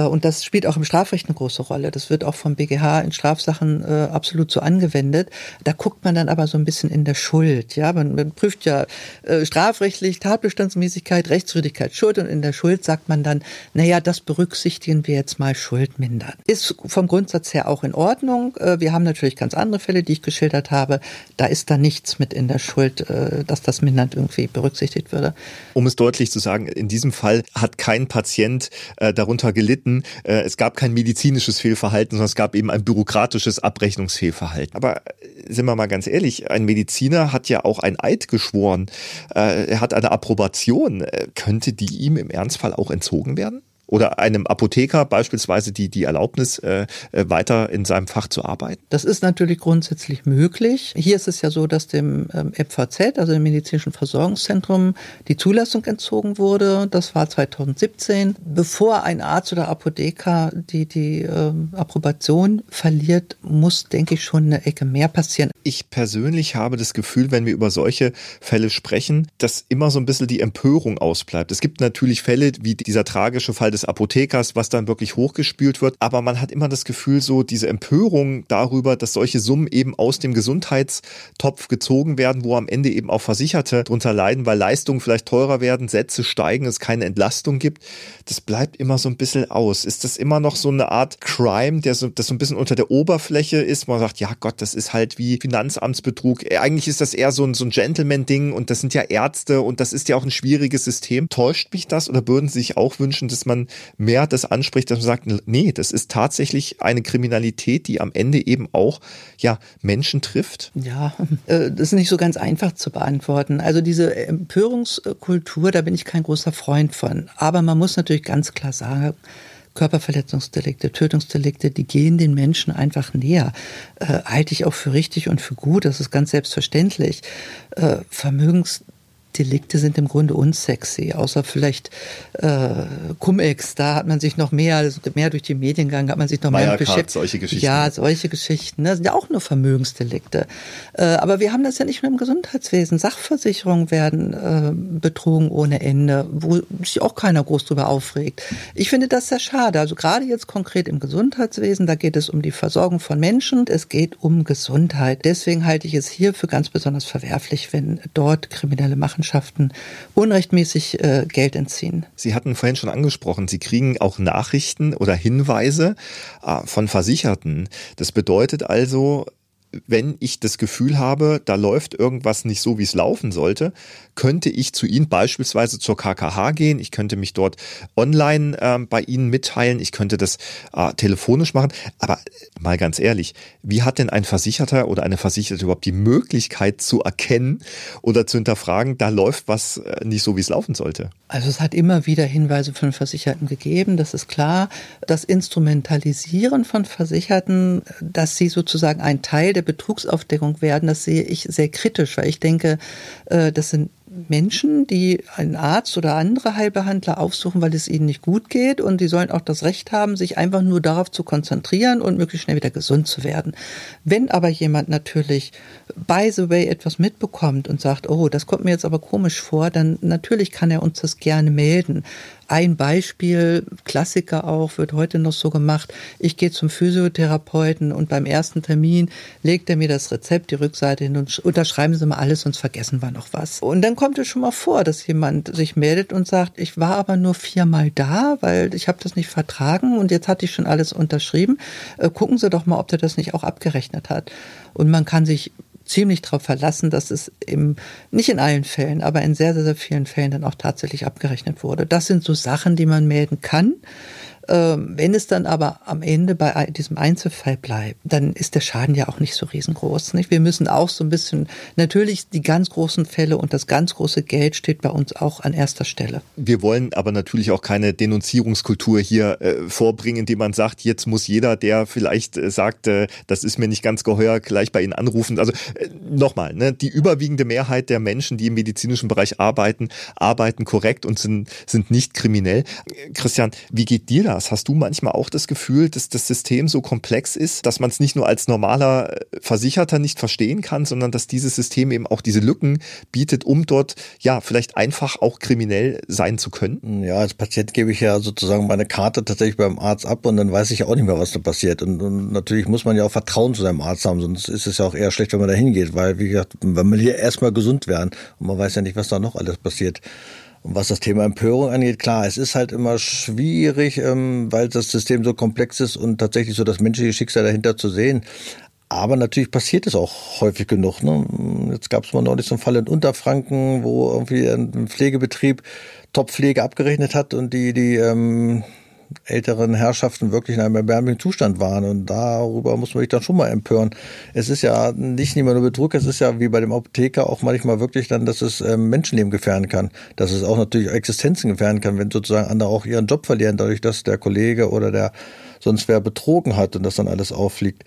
Äh, und das spielt auch im Strafrecht eine große Rolle. Das wird auch vom BGH in Strafsachen äh, absolut so angewendet. Da guckt man dann aber so ein bisschen in der Schuld. Ja, man, man prüft ja äh, strafrechtlich Tatbestandsmäßigkeit, Rechtswürdigkeit, Schuld und in der Schuld sagt man dann, naja, das berücksichtigen wir jetzt mal Schuld mindern. Ist vom Grundsatz her auch in Ordnung. Äh, wir haben natürlich ganz andere Fälle, die ich geschildert habe. Da ist da nichts mit in der Schuld, äh, dass das mindert irgendwie berücksichtigt würde. Um es deutlich zu sagen, in diesem Fall hat kein Patient äh, darunter gelitten, gelitten. Äh, es gab kein medizinisches Fehlverhalten, sondern es gab eben ein bürokratisches Abrechnungsfehlverhalten. Aber äh, sind wir mal ganz ehrlich, ein Mediziner hat ja auch ein Eid geschworen. Äh, er hat eine Approbation. Könnte die ihm im Ernstfall auch entzogen werden? Oder einem Apotheker beispielsweise die, die Erlaubnis, äh, äh weiter in seinem Fach zu arbeiten? Das ist natürlich grundsätzlich möglich. Hier ist es ja so, dass dem ähm, FVZ, also dem Medizinischen Versorgungszentrum, die Zulassung entzogen wurde. Das war 2017. Bevor ein Arzt oder Apotheker die, die äh, Approbation verliert, muss, denke ich, schon eine Ecke mehr passieren. Ich persönlich habe das Gefühl, wenn wir über solche Fälle sprechen, dass immer so ein bisschen die Empörung ausbleibt. Es gibt natürlich Fälle wie dieser tragische Fall des des Apothekers, was dann wirklich hochgespült wird. Aber man hat immer das Gefühl, so diese Empörung darüber, dass solche Summen eben aus dem Gesundheitstopf gezogen werden, wo am Ende eben auch Versicherte drunter leiden, weil Leistungen vielleicht teurer werden, Sätze steigen, es keine Entlastung gibt. Das bleibt immer so ein bisschen aus. Ist das immer noch so eine Art Crime, der so, das so ein bisschen unter der Oberfläche ist? Man sagt, ja Gott, das ist halt wie Finanzamtsbetrug. Eigentlich ist das eher so ein, so ein Gentleman-Ding und das sind ja Ärzte und das ist ja auch ein schwieriges System. Täuscht mich das oder würden Sie sich auch wünschen, dass man mehr das anspricht, dass man sagt, nee, das ist tatsächlich eine Kriminalität, die am Ende eben auch ja Menschen trifft? Ja, äh, das ist nicht so ganz einfach zu beantworten. Also diese Empörungskultur, da bin ich kein großer Freund von. Aber man muss natürlich ganz klar sagen, Körperverletzungsdelikte, Tötungsdelikte, die gehen den Menschen einfach näher. Äh, halte ich auch für richtig und für gut, das ist ganz selbstverständlich. Äh, Vermögens Delikte sind im Grunde unsexy, außer vielleicht äh, Cum-Ex, da hat man sich noch mehr, also mehr durch die Medien gegangen, hat man sich noch mehr beschäftigt. solche Geschichten. Ja, solche Geschichten, das sind ja auch nur Vermögensdelikte. Äh, aber wir haben das ja nicht nur im Gesundheitswesen. Sachversicherungen werden äh, betrogen ohne Ende, wo sich auch keiner groß drüber aufregt. Ich finde das sehr schade. Also gerade jetzt konkret im Gesundheitswesen, da geht es um die Versorgung von Menschen, es geht um Gesundheit. Deswegen halte ich es hier für ganz besonders verwerflich, wenn dort kriminelle Machen Machenschaften unrechtmäßig äh, Geld entziehen. Sie hatten vorhin schon angesprochen, Sie kriegen auch Nachrichten oder Hinweise äh, von Versicherten. Das bedeutet also, wenn ich das Gefühl habe, da läuft irgendwas nicht so, wie es laufen sollte, könnte ich zu Ihnen beispielsweise zur KKH gehen. Ich könnte mich dort online äh, bei Ihnen mitteilen. Ich könnte das äh, telefonisch machen. Aber mal ganz ehrlich, wie hat denn ein Versicherter oder eine Versicherte überhaupt die Möglichkeit zu erkennen oder zu hinterfragen, da läuft was äh, nicht so, wie es laufen sollte? Also es hat immer wieder Hinweise von Versicherten gegeben, das ist klar. Das Instrumentalisieren von Versicherten, dass sie sozusagen ein Teil der der Betrugsaufdeckung werden, das sehe ich sehr kritisch, weil ich denke, äh, das sind Menschen, die einen Arzt oder andere Heilbehandler aufsuchen, weil es ihnen nicht gut geht und die sollen auch das Recht haben, sich einfach nur darauf zu konzentrieren und möglichst schnell wieder gesund zu werden. Wenn aber jemand natürlich by the way etwas mitbekommt und sagt, oh, das kommt mir jetzt aber komisch vor, dann natürlich kann er uns das gerne melden. Ein Beispiel, Klassiker auch, wird heute noch so gemacht. Ich gehe zum Physiotherapeuten und beim ersten Termin legt er mir das Rezept, die Rückseite hin und unterschreiben Sie mal alles, sonst vergessen wir noch was. Und dann kommt es schon mal vor, dass jemand sich meldet und sagt, ich war aber nur viermal da, weil ich habe das nicht vertragen und jetzt hatte ich schon alles unterschrieben. Äh, gucken Sie doch mal, ob der das nicht auch abgerechnet hat. Und man kann sich ziemlich darauf verlassen, dass es im, nicht in allen Fällen, aber in sehr, sehr, sehr vielen Fällen dann auch tatsächlich abgerechnet wurde. Das sind so Sachen, die man melden kann. Ähm, wenn es dann aber am Ende bei diesem Einzelfall bleibt, dann ist der Schaden ja auch nicht so riesengroß. Nicht? Wir müssen auch so ein bisschen, natürlich die ganz großen Fälle und das ganz große Geld steht bei uns auch an erster Stelle. Wir wollen aber natürlich auch keine Denunzierungskultur hier äh, vorbringen, indem man sagt, jetzt muss jeder, der vielleicht äh, sagt, äh, das ist mir nicht ganz geheuer, gleich bei Ihnen anrufen. Also äh, nochmal, ne, die überwiegende Mehrheit der Menschen, die im medizinischen Bereich arbeiten, arbeiten korrekt und sind, sind nicht kriminell. Christian, wie geht dir das? Hast du manchmal auch das Gefühl, dass das System so komplex ist, dass man es nicht nur als normaler äh, Versicherter nicht verstehen kann, sondern dass dieses System eben auch diese Lücken bietet, um dort ja vielleicht einfach auch kriminell sein zu können? Ja, als Patient gebe ich ja sozusagen meine Karte tatsächlich beim Arzt ab und dann weiß ich ja auch nicht mehr, was da passiert. Und, und natürlich muss man ja auch Vertrauen zu seinem Arzt haben, sonst ist es ja auch eher schlecht, wenn man da hingeht, weil, wie gesagt, wenn man hier erstmal gesund werden und man weiß ja nicht, was da noch alles passiert. Und was das Thema Empörung angeht, klar, es ist halt immer schwierig, ähm, weil das System so komplex ist und tatsächlich so das menschliche Schicksal dahinter zu sehen. Aber natürlich passiert es auch häufig genug. Ne? Jetzt gab es mal neulich so einen Fall in Unterfranken, wo irgendwie ein Pflegebetrieb Top-Pflege abgerechnet hat und die, die ähm, älteren Herrschaften wirklich in einem erbärmlichen Zustand waren. Und darüber muss man sich dann schon mal empören. Es ist ja nicht immer nur Betrug, es ist ja wie bei dem Apotheker auch manchmal wirklich dann, dass es ähm, Menschenleben gefährden kann. Dass es auch natürlich Existenzen gefährden kann, wenn sozusagen andere auch ihren Job verlieren, dadurch, dass der Kollege oder der sonst wer betrogen hat und das dann alles auffliegt.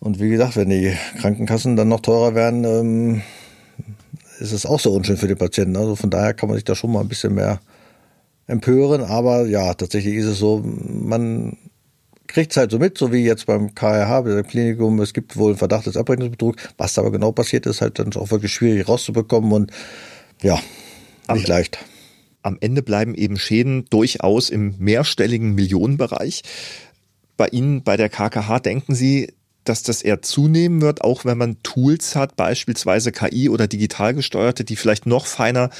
Und wie gesagt, wenn die Krankenkassen dann noch teurer werden, ähm, ist es auch so unschön für die Patienten. Also von daher kann man sich da schon mal ein bisschen mehr empören, aber ja, tatsächlich ist es so, man kriegt es halt so mit, so wie jetzt beim KRH, beim Klinikum, es gibt wohl einen Verdacht des Abrechnungsbetrugs. Was da aber genau passiert ist, halt dann auch wirklich schwierig rauszubekommen und ja, nicht am, leicht. Am Ende bleiben eben Schäden durchaus im mehrstelligen Millionenbereich. Bei Ihnen, bei der KKH, denken Sie, dass das eher zunehmen wird, auch wenn man Tools hat, beispielsweise KI oder digital gesteuerte, die vielleicht noch feiner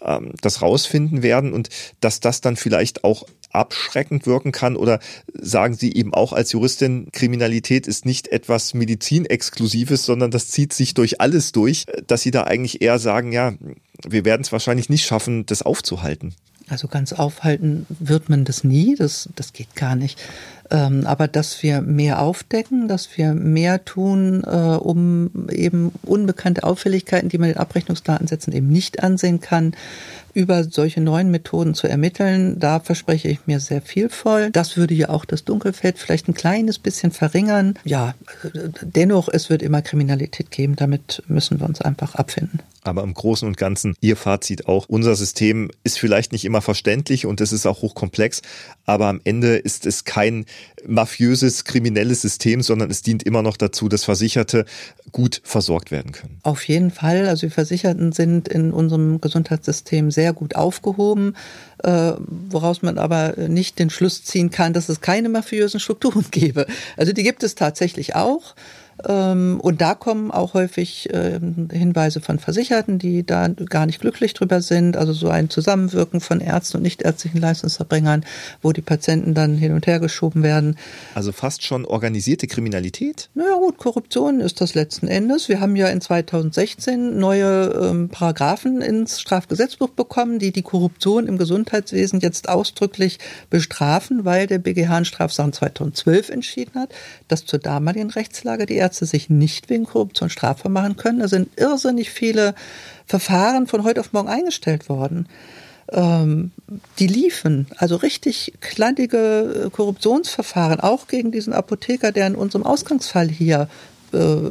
ähm, das rausfinden werden und dass das dann vielleicht auch abschreckend wirken kann oder sagen Sie eben auch als Juristin, Kriminalität ist nicht etwas Medizinexklusives, sondern das zieht sich durch alles durch, dass Sie da eigentlich eher sagen, ja, wir werden es wahrscheinlich nicht schaffen, das aufzuhalten. Also ganz aufhalten wird man das nie, das, das geht gar nicht. Ähm, aber dass wir mehr aufdecken, dass wir mehr tun, äh, um eben unbekannte Auffälligkeiten, die man in Abrechnungsdatensätzen eben nicht ansehen kann, über solche neuen Methoden zu ermitteln, da verspreche ich mir sehr viel voll. Das würde ja auch das Dunkelfeld vielleicht ein kleines bisschen verringern. Ja, dennoch, es wird immer Kriminalität geben. Damit müssen wir uns einfach abfinden. Aber im Großen und Ganzen, Ihr Fazit auch, unser System ist vielleicht nicht immer verständlich und es ist auch hochkomplex, aber am Ende ist es kein mafiöses, kriminelles System, sondern es dient immer noch dazu, dass Versicherte gut versorgt werden können. Auf jeden Fall. Also die Versicherten sind in unserem Gesundheitssystem sehr gut aufgehoben, äh, woraus man aber nicht den Schluss ziehen kann, dass es keine mafiösen Strukturen gäbe. Also die gibt es tatsächlich auch. Ähm, und da kommen auch häufig ähm, Hinweise von Versicherten, die da gar nicht glücklich drüber sind. Also so ein Zusammenwirken von Ärzten und nichtärztlichen Leistungserbringern, wo die Patienten dann hin und her geschoben werden. Also fast schon organisierte Kriminalität? Naja gut, Korruption ist das letzten Endes. Wir haben ja in 2016 neue ähm, Paragraphen ins Strafgesetzbuch bekommen, die die Korruption im Gesundheitswesen jetzt ausdrücklich bestrafen, weil der BGH in Strafsachen 2012 entschieden hat, dass zur damaligen Rechtslage die Ärzte sich nicht wegen Korruption strafbar machen können. Da sind irrsinnig viele Verfahren von heute auf morgen eingestellt worden. Ähm, die liefen, also richtig kleidige äh, Korruptionsverfahren, auch gegen diesen Apotheker, der in unserem Ausgangsfall hier äh,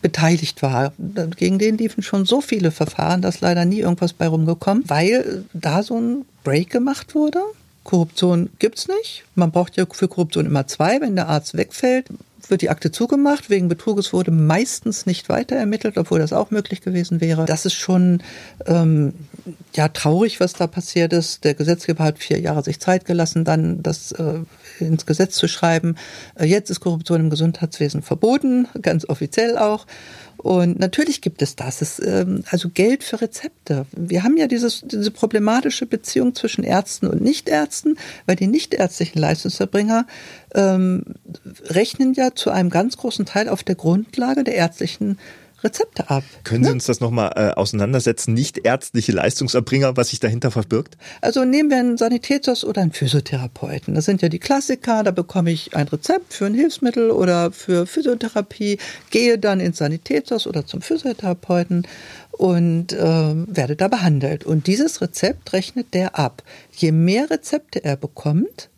beteiligt war. Gegen den liefen schon so viele Verfahren, dass leider nie irgendwas bei rumgekommen, weil da so ein Break gemacht wurde. Korruption gibt's nicht. Man braucht ja für Korruption immer zwei. Wenn der Arzt wegfällt, wird die Akte zugemacht. Wegen Betruges wurde meistens nicht weiter ermittelt, obwohl das auch möglich gewesen wäre. Das ist schon ähm, ja traurig, was da passiert ist. Der Gesetzgeber hat vier Jahre sich Zeit gelassen, dann das äh, ins Gesetz zu schreiben. Äh, jetzt ist Korruption im Gesundheitswesen verboten, ganz offiziell auch. Und natürlich gibt es das. Es, ähm, also Geld für Rezepte. Wir haben ja dieses, diese problematische Beziehung zwischen Ärzten und Nichtärzten, weil die nichtärztlichen Leistungserbringer ähm, rechnen ja zu einem ganz großen Teil auf der Grundlage der ärztlichen Rezepte ab. Können Sie ne? uns das nochmal äh, auseinandersetzen? Nicht ärztliche Leistungserbringer, was sich dahinter verbirgt? Also nehmen wir einen Sanitäters oder einen Physiotherapeuten. Das sind ja die Klassiker. Da bekomme ich ein Rezept für ein Hilfsmittel oder für Physiotherapie, gehe dann ins Sanitäters oder zum Physiotherapeuten und äh, werde da behandelt. Und dieses Rezept rechnet der ab. Je mehr Rezepte er bekommt,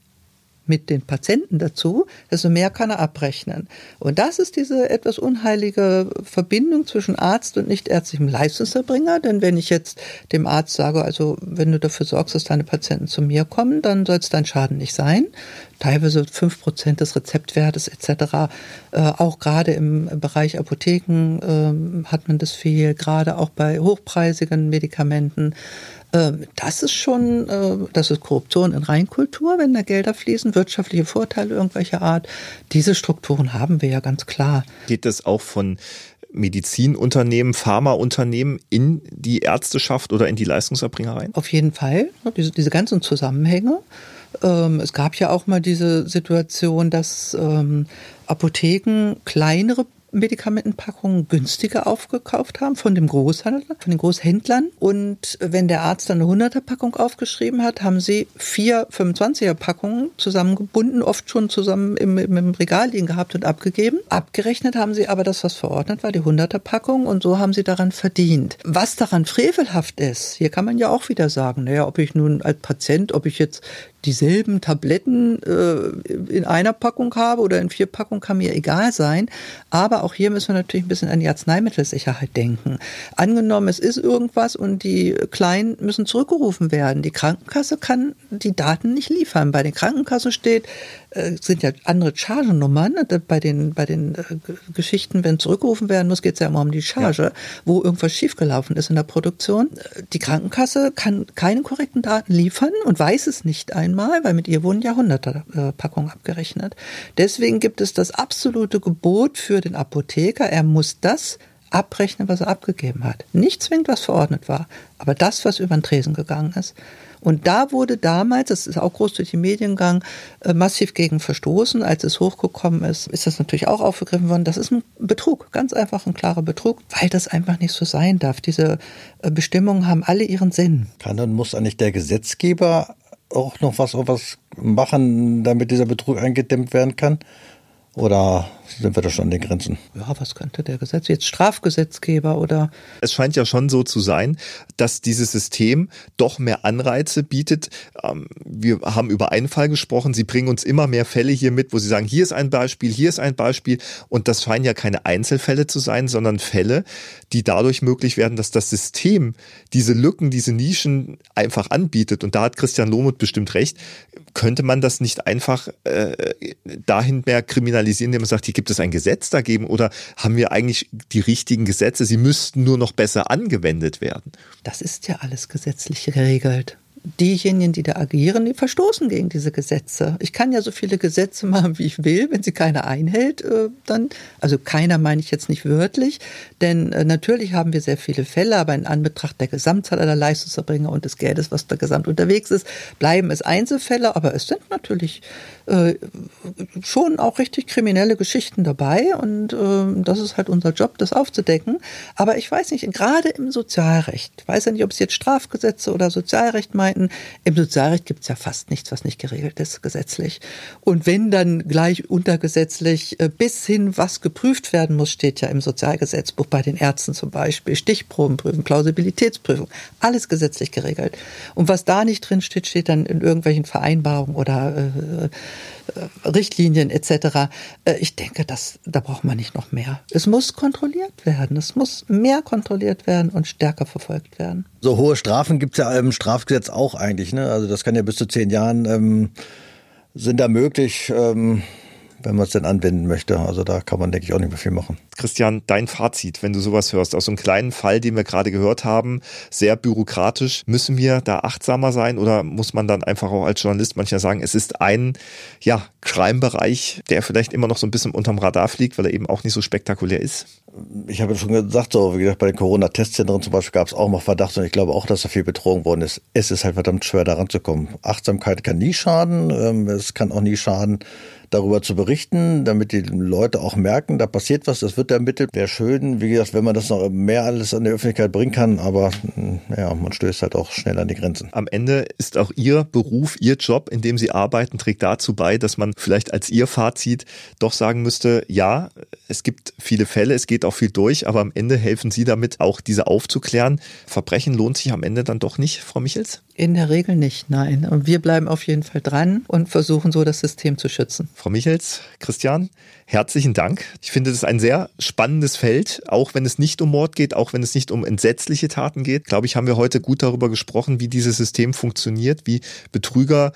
mit den Patienten dazu, desto mehr kann er abrechnen. Und das ist diese etwas unheilige Verbindung zwischen Arzt und nichtärztlichem Leistungserbringer. Denn wenn ich jetzt dem Arzt sage, also wenn du dafür sorgst, dass deine Patienten zu mir kommen, dann soll es dein Schaden nicht sein. Teilweise fünf Prozent des Rezeptwertes etc. Äh, auch gerade im Bereich Apotheken äh, hat man das viel, gerade auch bei hochpreisigen Medikamenten. Ähm, das ist schon, äh, das ist Korruption in Reinkultur, wenn da Gelder fließen, wirtschaftliche Vorteile irgendwelcher Art. Diese Strukturen haben wir ja ganz klar. Geht das auch von Medizinunternehmen, Pharmaunternehmen in die Ärzteschaft oder in die Leistungserbringer rein? Auf jeden Fall. Diese, diese ganzen Zusammenhänge. Ähm, es gab ja auch mal diese Situation, dass ähm, Apotheken kleinere Medikamentenpackungen günstiger aufgekauft haben von dem Großhandel, von den Großhändlern. Und wenn der Arzt dann eine 100er Packung aufgeschrieben hat, haben sie vier 25er Packungen zusammengebunden, oft schon zusammen im, im Regal liegen gehabt und abgegeben. Abgerechnet haben sie aber das, was verordnet war, die 100er Packung und so haben sie daran verdient. Was daran frevelhaft ist, hier kann man ja auch wieder sagen, naja, ob ich nun als Patient, ob ich jetzt dieselben Tabletten äh, in einer Packung habe oder in vier Packungen, kann mir egal sein. Aber auch hier müssen wir natürlich ein bisschen an die Arzneimittelsicherheit denken. Angenommen, es ist irgendwas und die Kleinen müssen zurückgerufen werden. Die Krankenkasse kann die Daten nicht liefern. Bei den Krankenkassen steht, sind ja andere Chargennummern. Ne? Bei den, bei den äh, Geschichten, wenn zurückgerufen werden muss, geht es ja immer um die Charge, ja. wo irgendwas schiefgelaufen ist in der Produktion. Die Krankenkasse kann keine korrekten Daten liefern und weiß es nicht einmal, weil mit ihr wurden Jahrhunderte äh, Packungen abgerechnet. Deswegen gibt es das absolute Gebot für den Apotheker, er muss das abrechnen, was er abgegeben hat. Nicht zwingend, was verordnet war, aber das, was über den Tresen gegangen ist. Und da wurde damals, das ist auch groß durch die Medien gegangen, äh, massiv gegen verstoßen. Als es hochgekommen ist, ist das natürlich auch aufgegriffen worden. Das ist ein Betrug, ganz einfach ein klarer Betrug, weil das einfach nicht so sein darf. Diese äh, Bestimmungen haben alle ihren Sinn. Kann dann muss eigentlich der Gesetzgeber auch noch was, was machen, damit dieser Betrug eingedämmt werden kann? Oder sind wir da schon an den Grenzen? Ja, was könnte der Gesetz jetzt Strafgesetzgeber oder? Es scheint ja schon so zu sein, dass dieses System doch mehr Anreize bietet. Ähm, wir haben über einen Fall gesprochen. Sie bringen uns immer mehr Fälle hier mit, wo Sie sagen, hier ist ein Beispiel, hier ist ein Beispiel. Und das scheinen ja keine Einzelfälle zu sein, sondern Fälle, die dadurch möglich werden, dass das System diese Lücken, diese Nischen einfach anbietet. Und da hat Christian Lohmuth bestimmt recht. Könnte man das nicht einfach äh, dahin mehr kriminalisieren, indem man sagt, hier gibt es ein Gesetz dagegen oder haben wir eigentlich die richtigen Gesetze? Sie müssten nur noch besser angewendet werden. Das ist ja alles gesetzlich geregelt diejenigen, die da agieren, die verstoßen gegen diese Gesetze. Ich kann ja so viele Gesetze machen, wie ich will, wenn sie keiner einhält, äh, dann, also keiner meine ich jetzt nicht wörtlich, denn äh, natürlich haben wir sehr viele Fälle, aber in Anbetracht der Gesamtzahl aller Leistungserbringer und des Geldes, was da gesamt unterwegs ist, bleiben es Einzelfälle, aber es sind natürlich äh, schon auch richtig kriminelle Geschichten dabei und äh, das ist halt unser Job, das aufzudecken. Aber ich weiß nicht, gerade im Sozialrecht, ich weiß ja nicht, ob es jetzt Strafgesetze oder Sozialrecht meinten, im Sozialrecht gibt es ja fast nichts, was nicht geregelt ist gesetzlich. Und wenn dann gleich untergesetzlich äh, bis hin, was geprüft werden muss, steht ja im Sozialgesetzbuch bei den Ärzten zum Beispiel, Stichprobenprüfung, Plausibilitätsprüfung, alles gesetzlich geregelt. Und was da nicht drin steht, steht dann in irgendwelchen Vereinbarungen oder äh, äh, Richtlinien etc. Äh, ich denke, das, da braucht man nicht noch mehr. Es muss kontrolliert werden. Es muss mehr kontrolliert werden und stärker verfolgt werden. So hohe Strafen gibt es ja im Strafgesetz auch eigentlich. Ne? Also das kann ja bis zu zehn Jahren ähm, sind da möglich. Ähm wenn man es denn anwenden möchte. Also da kann man, denke ich, auch nicht mehr viel machen. Christian, dein Fazit, wenn du sowas hörst, aus so einem kleinen Fall, den wir gerade gehört haben, sehr bürokratisch, müssen wir da achtsamer sein oder muss man dann einfach auch als Journalist manchmal sagen, es ist ein, ja, Crime-Bereich, der vielleicht immer noch so ein bisschen unterm Radar fliegt, weil er eben auch nicht so spektakulär ist? Ich habe schon gesagt, so wie gesagt, bei den Corona-Testzentren zum Beispiel gab es auch mal Verdacht und ich glaube auch, dass da viel betrogen worden ist. Es ist halt verdammt schwer, da ranzukommen. Achtsamkeit kann nie schaden, ähm, es kann auch nie schaden, darüber zu berichten, damit die Leute auch merken, da passiert was, das wird ermittelt. Wäre schön, wie gesagt, wenn man das noch mehr alles an die Öffentlichkeit bringen kann, aber hm, ja, man stößt halt auch schnell an die Grenzen. Am Ende ist auch Ihr Beruf, Ihr Job, in dem Sie arbeiten, trägt dazu bei, dass man vielleicht als Ihr Fazit doch sagen müsste, ja, es gibt viele Fälle, es geht auch viel durch, aber am Ende helfen Sie damit, auch diese aufzuklären. Verbrechen lohnt sich am Ende dann doch nicht, Frau Michels? In der Regel nicht, nein. Und wir bleiben auf jeden Fall dran und versuchen so das System zu schützen. Frau Michels, Christian, herzlichen Dank. Ich finde das ein sehr spannendes Feld, auch wenn es nicht um Mord geht, auch wenn es nicht um entsetzliche Taten geht. Glaube ich, haben wir heute gut darüber gesprochen, wie dieses System funktioniert, wie Betrüger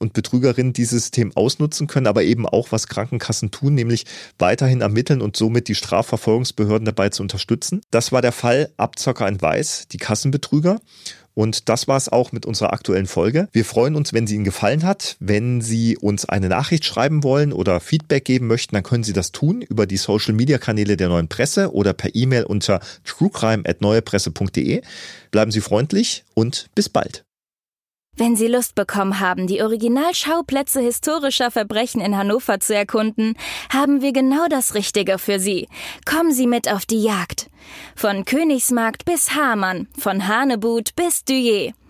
und Betrügerinnen dieses System ausnutzen können, aber eben auch, was Krankenkassen tun, nämlich weiterhin ermitteln und somit die Strafverfolgungsbehörden dabei zu unterstützen. Das war der Fall Abzocker in Weiß, die Kassenbetrüger. Und das war es auch mit unserer aktuellen Folge. Wir freuen uns, wenn sie Ihnen gefallen hat. Wenn Sie uns eine Nachricht schreiben wollen oder Feedback geben möchten, dann können Sie das tun über die Social Media Kanäle der neuen Presse oder per E-Mail unter truecrime.neuepresse.de. Bleiben Sie freundlich und bis bald. Wenn Sie Lust bekommen haben, die Originalschauplätze historischer Verbrechen in Hannover zu erkunden, haben wir genau das Richtige für Sie. Kommen Sie mit auf die Jagd. Von Königsmarkt bis Hamann, von Hanebut bis Duyer.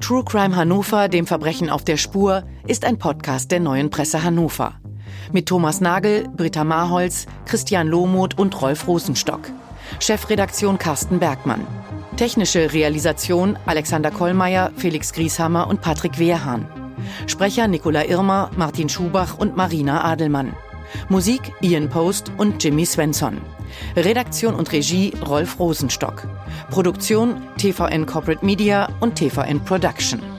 True Crime Hannover, dem Verbrechen auf der Spur, ist ein Podcast der neuen Presse Hannover. Mit Thomas Nagel, Britta Marholz, Christian Lohmuth und Rolf Rosenstock. Chefredaktion Carsten Bergmann. Technische Realisation Alexander Kollmeier, Felix Grieshammer und Patrick Wehrhahn. Sprecher Nicola Irmer, Martin Schubach und Marina Adelmann. Musik Ian Post und Jimmy Svensson. Redaktion und Regie Rolf Rosenstock. Produktion TVN Corporate Media und TVN Production.